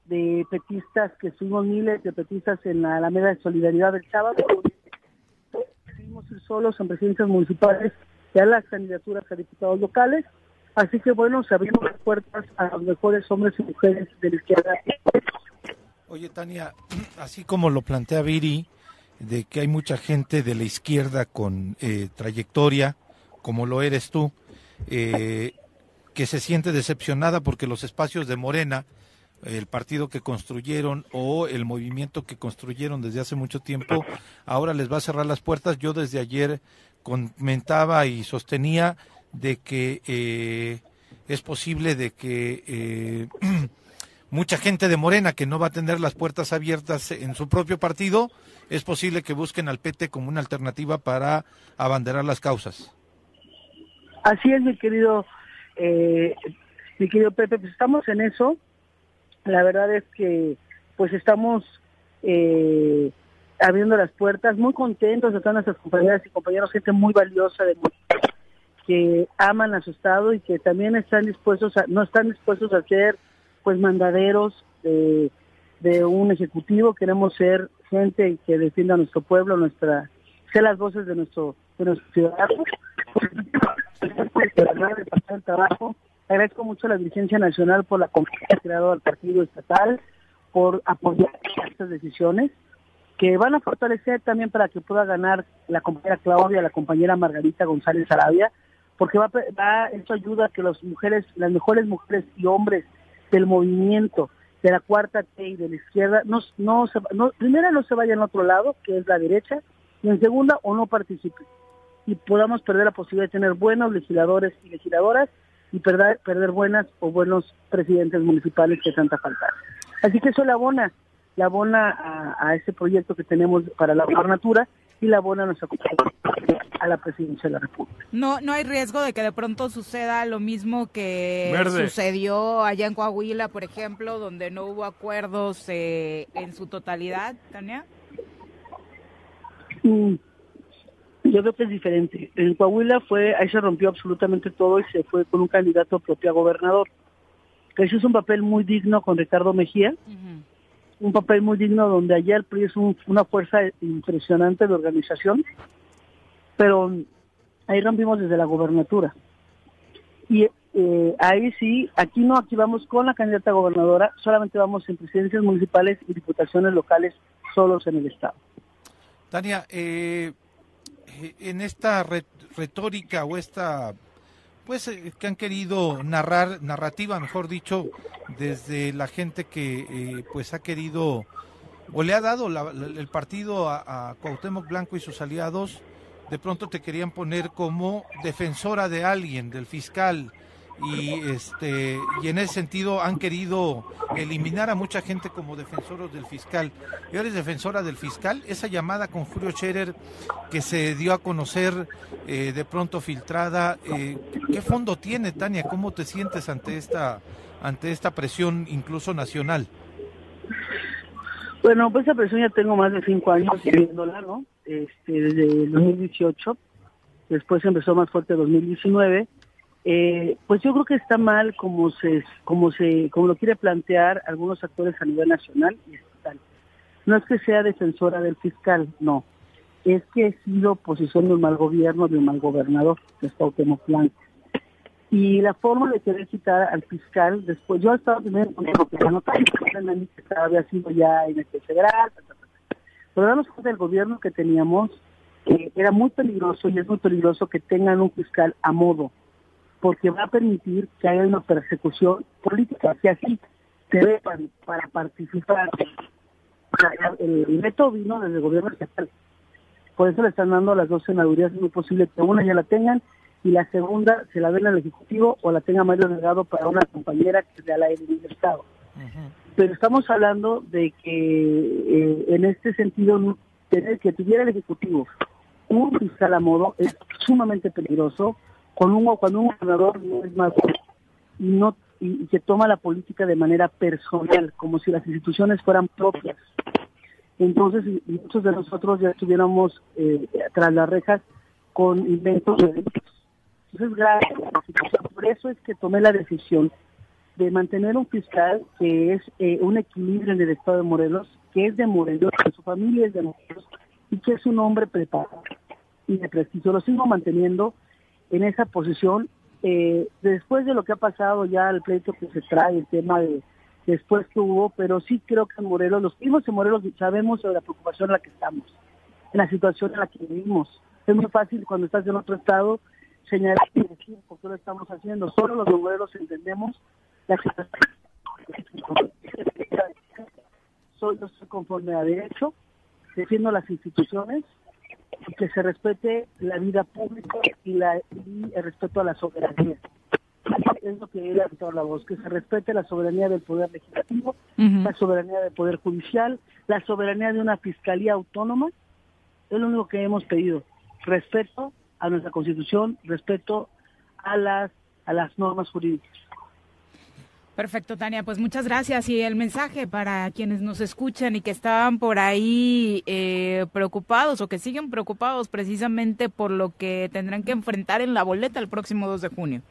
de petistas, que fuimos miles de petistas en la Alameda de Solidaridad del sábado. Decidimos solos en presidencias municipales y a las candidaturas a diputados locales. Así que bueno, se abrieron las puertas a los mejores hombres y mujeres de la izquierda. Oye, Tania, así como lo plantea Viri, de que hay mucha gente de la izquierda con eh, trayectoria, como lo eres tú, eh, que se siente decepcionada porque los espacios de Morena, el partido que construyeron o el movimiento que construyeron desde hace mucho tiempo, ahora les va a cerrar las puertas. Yo desde ayer comentaba y sostenía de que eh, es posible de que eh, mucha gente de Morena que no va a tener las puertas abiertas en su propio partido, es posible que busquen al PT como una alternativa para abanderar las causas. Así es, mi querido, eh, mi querido Pepe, pues estamos en eso. La verdad es que, pues estamos eh, abriendo las puertas, muy contentos de todas nuestras compañeras y compañeros, gente muy valiosa de que aman a su estado y que también están dispuestos a, no están dispuestos a ser pues mandaderos de, de un ejecutivo, queremos ser gente que defienda a nuestro pueblo, nuestra, ser las voces de nuestro, de nuestros ciudadanos el trabajo. Agradezco mucho a la dirigencia nacional por la confianza que ha dado al partido estatal, por apoyar estas decisiones que van a fortalecer también para que pueda ganar la compañera Claudia, la compañera Margarita González Arabia, porque va, va esto ayuda a que las mujeres, las mejores mujeres y hombres del movimiento de la cuarta T y de la izquierda, no, no, se, no primera no se vayan al otro lado, que es la derecha, y en segunda o no participen y podamos perder la posibilidad de tener buenos legisladores y legisladoras y perder, perder buenas o buenos presidentes municipales que tanta falta. Así que eso la abona, la abona a, a ese proyecto que tenemos para la gobernatura y la abona a nuestra a la presidencia de la República. No, no hay riesgo de que de pronto suceda lo mismo que sucedió allá en Coahuila, por ejemplo, donde no hubo acuerdos eh, en su totalidad, Tania. Mm, yo creo que es diferente. En Coahuila fue, ahí se rompió absolutamente todo y se fue con un candidato propio a gobernador. Que eso es un papel muy digno con Ricardo Mejía, un papel muy digno donde ayer el PRI es una fuerza impresionante de organización, pero ahí rompimos desde la gobernatura. Y eh, ahí sí, aquí no, aquí vamos con la candidata gobernadora, solamente vamos en presidencias municipales y diputaciones locales solos en el Estado. Tania, eh, en esta retórica o esta pues eh, que han querido narrar narrativa mejor dicho desde la gente que eh, pues ha querido o le ha dado el partido a, a, Cuauhtémoc Blanco y sus aliados de pronto te querían poner como defensora de alguien del fiscal y este y en ese sentido han querido eliminar a mucha gente como defensores del fiscal. ¿Y eres defensora del fiscal? Esa llamada con Julio Scherer que se dio a conocer eh, de pronto filtrada, eh, ¿qué fondo tiene Tania? ¿Cómo te sientes ante esta ante esta presión incluso nacional? Bueno, pues esa presión ya tengo más de cinco años viviéndola, ¿no? Este, desde 2018, después empezó más fuerte 2019 eh, pues yo creo que está mal como se como se como lo quiere plantear algunos actores a nivel nacional y estatal. No es que sea defensora del fiscal, no. Es que he sido posición de un mal gobierno, de un mal gobernador, que es Cuauhtémoc Blanco. Y la forma de querer quitar al fiscal, después, yo he estado primero con que la nota había sido ya en el federal, Pero damos cuenta del gobierno que teníamos, que era muy peligroso y es muy peligroso que tengan un fiscal a modo, porque va a permitir que haya una persecución política, que así se ve para, participar. el, veto vino desde el gobierno estatal. Por eso le están dando las dos senadurías, es muy posible que una ya la tengan y la segunda se la den al Ejecutivo o la tenga Mario Delgado para una compañera que sea la del Estado. Pero estamos hablando de que eh, en este sentido tener que tuviera el Ejecutivo un fiscal a modo es sumamente peligroso con un, cuando un gobernador no es más y no y, que toma la política de manera personal, como si las instituciones fueran propias. Entonces, muchos de nosotros ya estuviéramos eh, tras las rejas con inventos de delitos. Entonces, gracias Por eso es que tomé la decisión de mantener un fiscal que es eh, un equilibrio en el estado de Morelos, que es de Morelos, que su familia es de Morelos y que es un hombre preparado y de prestigio. Lo sigo manteniendo en esa posición. Eh, después de lo que ha pasado ya el pleito que se trae, el tema de después que hubo, pero sí creo que en Morelos, los primos en Morelos sabemos sobre la preocupación en la que estamos, en la situación en la que vivimos. Es muy fácil cuando estás en otro estado señalar y decir por qué lo estamos haciendo. Solo los Morelos entendemos la situación. Soy, yo estoy conforme a derecho, defiendo las instituciones y que se respete la vida pública y, la, y el respeto a la soberanía es lo que era toda la voz, que se respete la soberanía del Poder Legislativo, la soberanía del Poder Judicial, la soberanía de una Fiscalía Autónoma, es lo único que hemos pedido. Respeto a nuestra Constitución, respeto a las, a las normas jurídicas. Perfecto, Tania. Pues muchas gracias. Y el mensaje para quienes nos escuchan y que estaban por ahí eh, preocupados o que siguen preocupados precisamente por lo que tendrán que enfrentar en la boleta el próximo 2 de junio.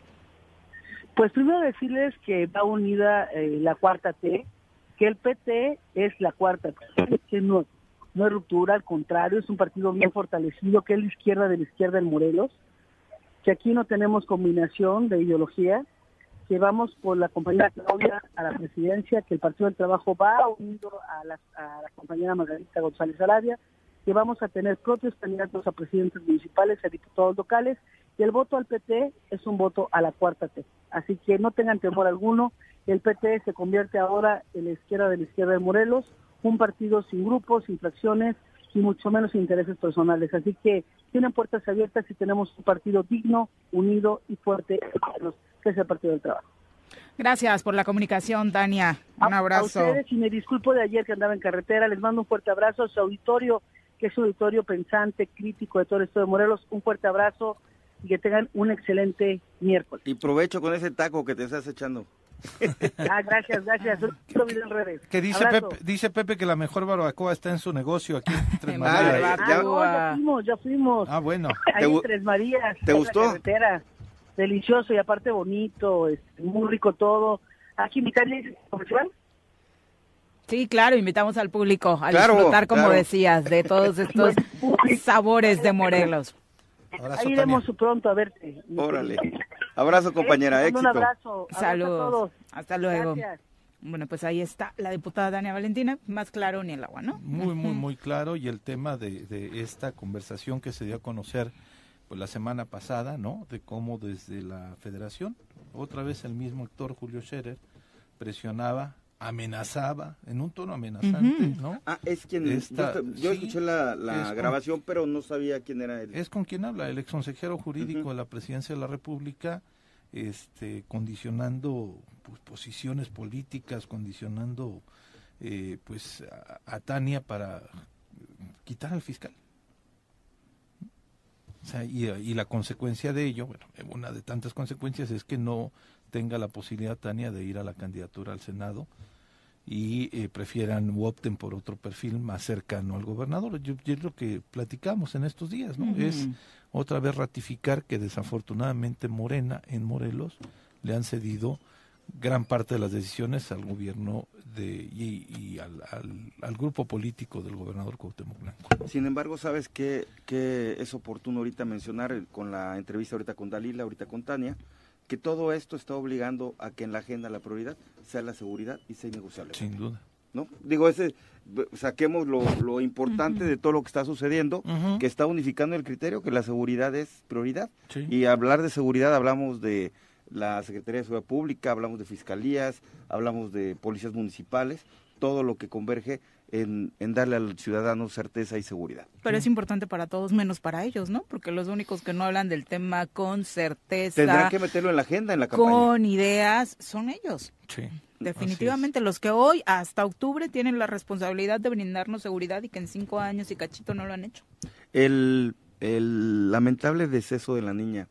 Pues primero decirles que va unida eh, la cuarta T, que el PT es la cuarta T, que no, no es ruptura, al contrario, es un partido bien fortalecido, que es la izquierda de la izquierda en Morelos, que aquí no tenemos combinación de ideología, que vamos por la compañera Claudia a la presidencia, que el Partido del Trabajo va unido a la, a la compañera Margarita González Arabia, que vamos a tener propios candidatos a presidentes municipales, a diputados locales, y el voto al PT es un voto a la cuarta T. Así que no tengan temor alguno, el PT se convierte ahora en la izquierda de la izquierda de Morelos, un partido sin grupos, sin fracciones y mucho menos intereses personales. Así que tienen puertas abiertas y tenemos un partido digno, unido y fuerte, que es el Partido del Trabajo. Gracias por la comunicación, Tania. Un abrazo. A ustedes y me disculpo de ayer que andaba en carretera. Les mando un fuerte abrazo a su auditorio, que es un auditorio pensante, crítico de todo el estado de Morelos. Un fuerte abrazo y que tengan un excelente miércoles. Y provecho con ese taco que te estás echando. ah, gracias, gracias. Que dice Pepe, dice Pepe que la mejor barbacoa está en su negocio aquí en Tres Marías. Ah, ya, fuimos, ya fuimos. Ah, bueno. Ahí en Tres Marías. ¿Te gustó? Delicioso y aparte bonito, es muy rico todo. Aquí invitarles comercial. Sí, claro, invitamos al público a disfrutar, como decías, de todos estos sabores de Morelos. Ahí iremos pronto a verte. Órale. Abrazo, compañera. Éxito. Un abrazo. Saludos. Hasta luego. Bueno, pues ahí está la diputada Dania Valentina, más claro ni el agua, ¿no? Muy, muy, muy claro. Y el tema de, de esta conversación que se dio a conocer pues la semana pasada, ¿no? De cómo desde la federación, otra vez el mismo actor Julio Scherer presionaba amenazaba, en un tono amenazante, ¿no? Ah, es quien... yo, escuché la, grabación, pero no sabía quién era él. Es con quien habla, el ex consejero jurídico de la presidencia de la República, este, condicionando pues, posiciones políticas, condicionando eh, pues a, Tania para quitar al fiscal. O sea, y, y, la consecuencia de ello, bueno, una de tantas consecuencias es que no tenga la posibilidad Tania de ir a la candidatura al Senado y eh, prefieran o opten por otro perfil más cercano al gobernador. Yo, es lo que platicamos en estos días, ¿no? Es otra vez ratificar que desafortunadamente Morena en Morelos le han cedido gran parte de las decisiones al gobierno de, y, al, al, grupo político del gobernador Cuauhtémoc Blanco. Sin embargo, ¿sabes qué, qué es oportuno ahorita mencionar con la entrevista ahorita con Dalila, ahorita con Tania? que todo esto está obligando a que en la agenda la prioridad sea la seguridad y sea innegociable. Sin duda. ¿no? Digo, ese saquemos lo, importante de todo lo que está sucediendo, que está unificando el criterio, que la seguridad es prioridad. Y hablar de seguridad hablamos de la Secretaría de Seguridad Pública, hablamos de fiscalías, hablamos de policías municipales, todo lo que converge en, darle al ciudadano certeza y seguridad. Pero es importante para todos, menos para ellos, ¿no? Porque los únicos que no hablan del tema con certeza. Tendrán que meterlo en la agenda, en la campaña. Con ideas, son ellos. Sí. Definitivamente, los que hoy, hasta octubre, tienen la responsabilidad de brindarnos seguridad y que en cinco años y cachito no lo han hecho. El, el lamentable deceso de la niña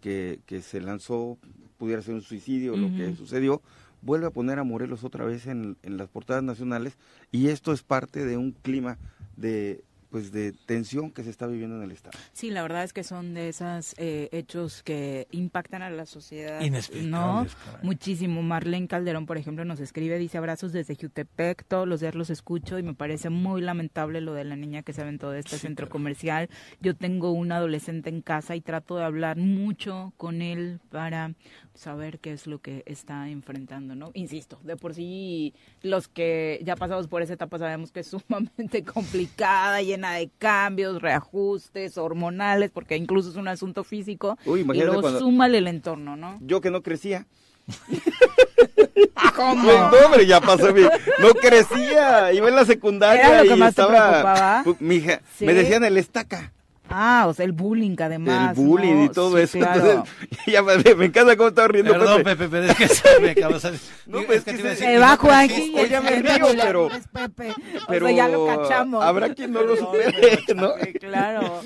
que, que se lanzó, pudiera ser un suicidio, lo que sucedió, vuelve a poner a Morelos otra vez en, en las portadas nacionales y esto es parte de un clima de pues de tensión que se está viviendo en el estado. Sí, la verdad es que son de esos eh, hechos que impactan a la sociedad. ¿no? Muchísimo. Marlene Calderón, por ejemplo, nos escribe, dice abrazos desde Jutepec, todos los días los escucho y me parece muy lamentable lo de la niña que se aventó de este centro comercial. Yo tengo un adolescente en casa y trato de hablar mucho con él para saber qué es lo que está enfrentando, ¿no? Insisto, de por sí los que ya pasamos por esa etapa sabemos que es sumamente complicada, llena de cambios, reajustes hormonales, porque incluso es un asunto físico. Uy, y luego cuando... súmale el entorno, ¿no? Yo que no crecía. ¿Cómo? No, hombre, ya pasó mi... No crecía, iba en la secundaria y estaba... Mi hija, Me decían el estaca. Ah, o sea, el bullying además. El bullying y todo eso. Entonces, ya me, me, encanta cómo estaba riendo Perdón, Pepe. pero es que se me acaba de No, pues es que, que se va Juanji. Oye, me río, pero... Pepe. Pero o sea, ya lo cachamos. Habrá quien no lo supere, ¿no? Claro.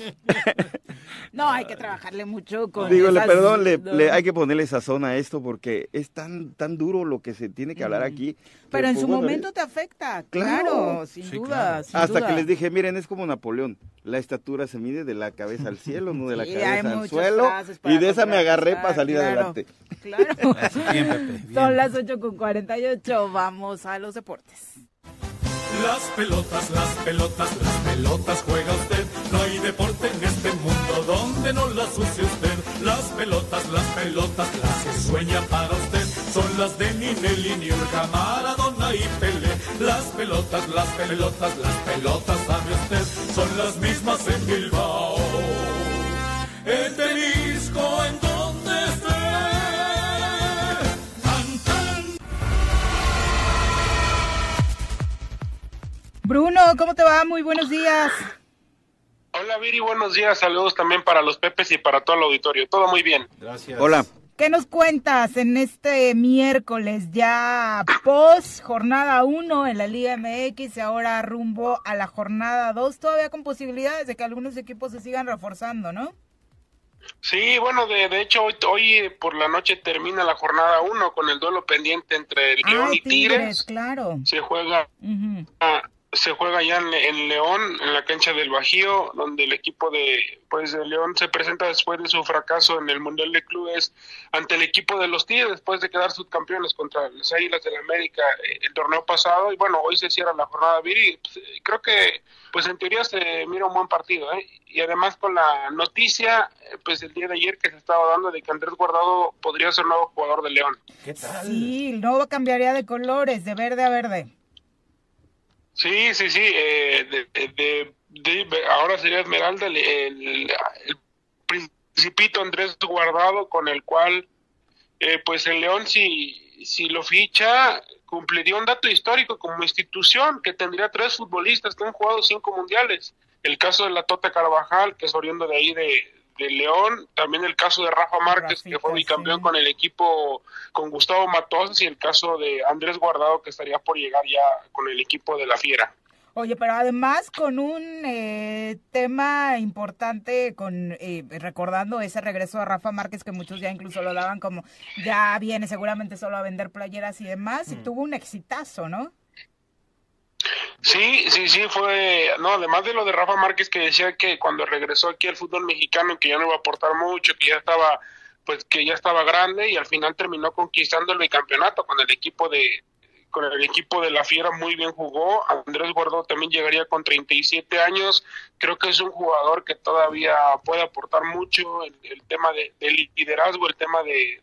No, hay que trabajarle mucho con Dígole, perdón, le, le, hay que ponerle sazón a esto porque es tan tan duro lo que se tiene que hablar aquí. Pero, en pues, su momento te afecta, claro, sin duda. Hasta que les dije, miren, es como Napoleón, la estatura se mide de la cabeza al cielo, no de la cabeza al suelo. Y de esa me agarré para salir adelante. Claro. Son las 8 con 48, vamos a los deportes. Las pelotas, las pelotas, las pelotas juega usted. No hay deporte en este mundo donde no las use usted. Las pelotas, las pelotas, las que sueña para usted. Son las de Ninelli, Niurka, Maradona y Pele. Las pelotas, las pelotas, las pelotas, sabe usted. Son las mismas en Bilbao. En Tenisco, en donde esté. Bruno, ¿cómo te va? Muy buenos días. Hola Viri, buenos días. Saludos también para los Pepes y para todo el auditorio. Todo muy bien. Gracias. Hola. ¿Qué nos cuentas en este miércoles ya post jornada 1 en la Liga MX y ahora rumbo a la jornada 2? Todavía con posibilidades de que algunos equipos se sigan reforzando, ¿no? Sí, bueno, de, de hecho hoy, hoy por la noche termina la jornada 1 con el duelo pendiente entre el León y Tigres. Claro. Se juega se juega ya en, León, en la cancha del Bajío, donde el equipo de pues de León se presenta después de su fracaso en el Mundial de Clubes ante el equipo de los Tigres después de quedar subcampeones contra las Águilas del la América eh, el torneo pasado y bueno, hoy se cierra la jornada Viri, pues, creo que pues en teoría se mira un buen partido ¿eh? y además con la noticia eh, pues el día de ayer que se estaba dando de que Andrés Guardado podría ser nuevo jugador de León. ¿Qué tal? Sí, no cambiaría de colores, de verde a verde. Sí, sí, sí. Eh, de, ahora sería Esmeralda el, el, principito Andrés Guardado con el cual, eh, pues el León, si, si lo ficha, cumpliría un dato histórico como institución que tendría tres futbolistas que han jugado cinco mundiales. El caso de la Tota Carvajal, que es oriundo de ahí de, de León, también el caso de Rafa Márquez, que fue bicampeón con el equipo con Gustavo Matosas, y el caso de Andrés Guardado, que estaría por llegar ya con el equipo de la Fiera. Oye, pero además con un eh, tema importante, con eh, recordando ese regreso de Rafa Márquez, que muchos ya incluso lo daban como ya viene seguramente solo a vender playeras y demás, y mm. tuvo un exitazo, ¿no? Sí, sí, sí, fue, no, además de lo de Rafa Márquez que decía que cuando regresó aquí al fútbol mexicano que ya no iba a aportar mucho, que ya estaba, pues que ya estaba grande y al final terminó conquistando el bicampeonato con el equipo de, con el equipo de la Fiera muy bien jugó. Andrés Guardó también llegaría con 37 años. Creo que es un jugador que todavía puede aportar mucho el, el tema de, de, liderazgo, el tema de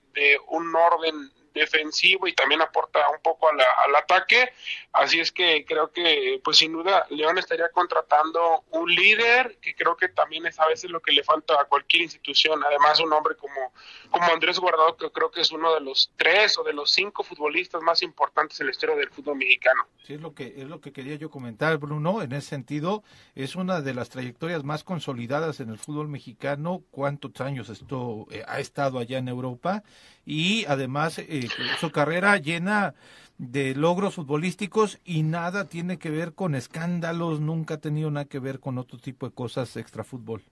un orden defensivo y también aporta un poco al ataque. Así es que creo que, pues sin duda, León estaría contratando un líder, que creo que también es a veces lo que le falta a cualquier institución. Además, un hombre como, como Andrés Guardado, que creo que es uno de los tres o de los cinco futbolistas más importantes en la historia del fútbol mexicano. Sí, es lo que, es lo que quería yo comentar, Bruno. En ese sentido, es una de las trayectorias más consolidadas en el fútbol mexicano. ¿Cuántos años esto eh, ha estado allá en Europa? Y además, eh, su carrera llena de logros futbolísticos y nada tiene que ver con escándalos, nunca ha tenido nada que ver con otro tipo de cosas extra fútbol.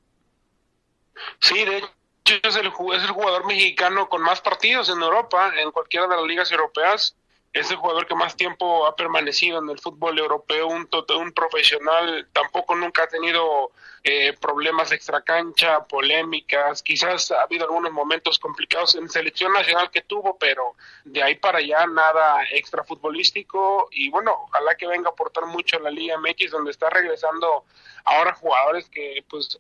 Sí, de hecho es el, es el jugador mexicano con más partidos en Europa, en cualquiera de las ligas europeas. Es el jugador que más tiempo ha permanecido en el fútbol europeo, un, un profesional, tampoco nunca ha tenido eh, problemas extracancha, polémicas, quizás ha habido algunos momentos complicados en selección nacional que tuvo, pero de ahí para allá nada extra futbolístico y bueno, ojalá que venga a aportar mucho a la Liga MX donde está regresando ahora jugadores que pues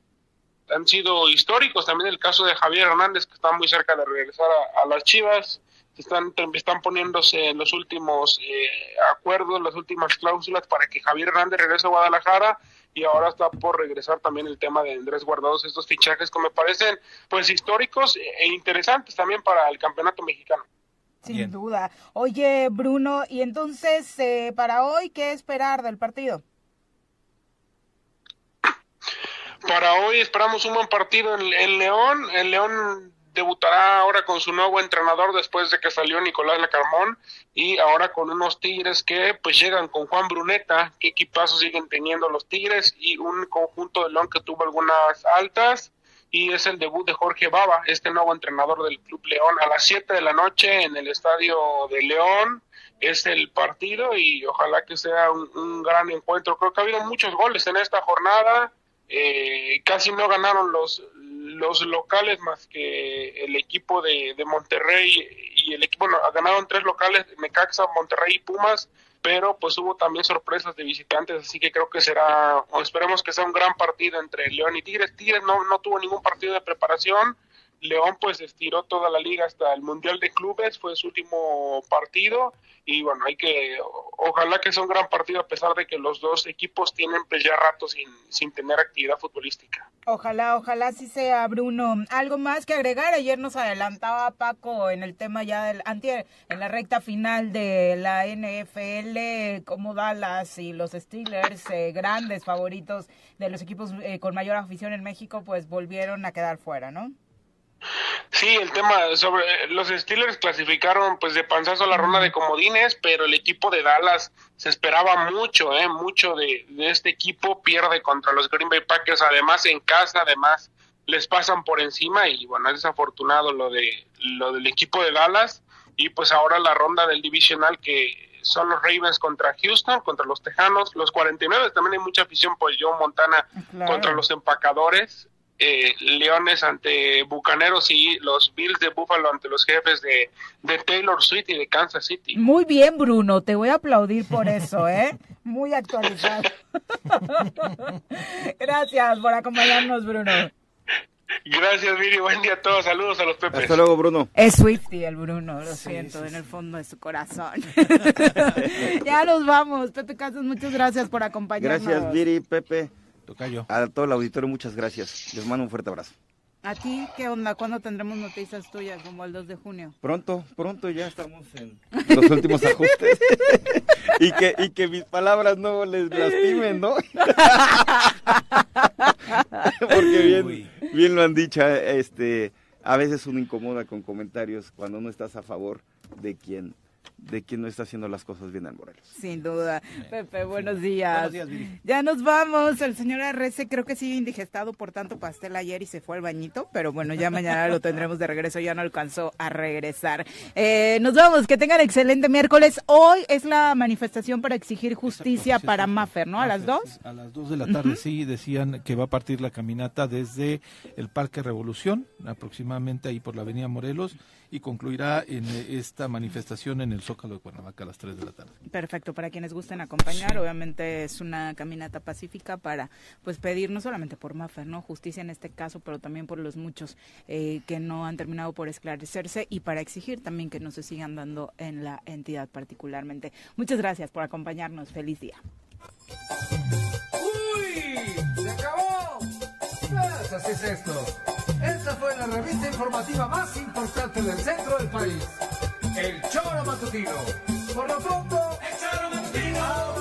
han sido históricos, también el caso de Javier Hernández que está muy cerca de regresar a las Chivas, están, están poniéndose en los últimos eh, acuerdos, las últimas cláusulas para que Javier Hernández regrese a Guadalajara y ahora está por regresar también el tema de Andrés Guardados, estos fichajes que me parecen pues históricos e interesantes también para el campeonato mexicano. Sin duda. Oye, Bruno, y entonces eh, para hoy, ¿qué esperar del partido? Para hoy esperamos un buen partido en, León. El León debutará ahora con su nuevo entrenador después de que salió Nicolás Lacarmón. Y ahora con unos Tigres que pues llegan con Juan Bruneta, qué equipazo siguen teniendo los Tigres y un conjunto de León que tuvo algunas altas. Y es el debut de Jorge Baba, este nuevo entrenador del Club León. A las 7 de la noche en el estadio de León es el partido y ojalá que sea un, gran encuentro. Creo que ha habido muchos goles en esta jornada, eh, casi no ganaron los, los locales más que el equipo de, Monterrey y el equipo, bueno, ganaron tres locales, Necaxa, Monterrey y Pumas, pero pues hubo también sorpresas de visitantes, así que creo que será, o esperemos que sea un gran partido entre León y Tigres. Tigres no, no tuvo ningún partido de preparación, León pues estiró toda la liga hasta el Mundial de Clubes, fue su último partido y bueno, hay que, ojalá que sea un gran partido a pesar de que los dos equipos tienen pues ya rato sin, sin tener actividad futbolística. Ojalá, ojalá sí sea Bruno. Algo más que agregar, ayer nos adelantaba Paco en el tema ya del antier, en la recta final de la NFL, como Dallas y los Steelers, eh, grandes favoritos de los equipos eh, con mayor afición en México, pues volvieron a quedar fuera, ¿no? Sí, el tema sobre los Steelers clasificaron pues de panzazo a la ronda de comodines, pero el equipo de Dallas se esperaba mucho, eh, mucho de, este equipo, pierde contra los Green Bay Packers, además en casa, además les pasan por encima y bueno, es desafortunado lo de lo del equipo de Dallas y pues ahora la ronda del divisional que son los Ravens contra Houston, contra los Tejanos, los 49 también hay mucha afición pues Joe Montana contra los empacadores eh, Leones ante Bucaneros y los Bills de Buffalo ante los jefes de, de, Taylor Swift y de Kansas City. Muy bien, Bruno, te voy a aplaudir por eso, ¿eh? Muy actualizado. Gracias por acompañarnos, Bruno. Gracias, Miri. Buen día a todos. Saludos a los Pepes. Hasta luego, Bruno. Es Swifty el Bruno, lo siento, en el fondo de su corazón. ya nos vamos. Pepe Casas, muchas gracias por acompañarnos. Gracias, Miri, Pepe. Tocayo. A todo el auditorio, muchas gracias. Les mando un fuerte abrazo. ¿A ti qué onda? ¿Cuándo tendremos noticias tuyas como el 2 de junio? Pronto, pronto ya estamos en los últimos ajustes. y, que, y que mis palabras no les lastimen, ¿no? Porque bien, bien lo han dicho, este, a veces uno incomoda con comentarios cuando no estás a favor de quien de quien no está haciendo las cosas bien en Morelos. Sin duda. Pepe, buenos días. Buenos días, Ya nos vamos. El señor Arrece creo que sigue indigestado por tanto pastel ayer y se fue al bañito, pero bueno, ya mañana lo tendremos de regreso. Ya no alcanzó a regresar. Eh, nos vamos. Que tengan excelente miércoles. Hoy es la manifestación para exigir justicia para Maffer, ¿no? A las dos. A las dos de la tarde, sí, decían que va a partir la caminata desde el Parque Revolución, aproximadamente ahí por la Avenida Morelos, y concluirá en esta manifestación en el Zócalo de Cuernavaca a las 3 de la tarde. Perfecto, para quienes gusten acompañar, obviamente es una caminata pacífica para pues pedir no solamente por Mafer, ¿no? Justicia en este caso, pero también por los muchos eh, que no han terminado por esclarecerse y para exigir también que no se sigan dando en la entidad particularmente. Muchas gracias por acompañarnos. Feliz día. ¡Uy! ¡Se acabó! Pues así es esto. Esta fue la revista informativa más importante del centro del país el choro matutino. Por lo pronto, el choro matutino.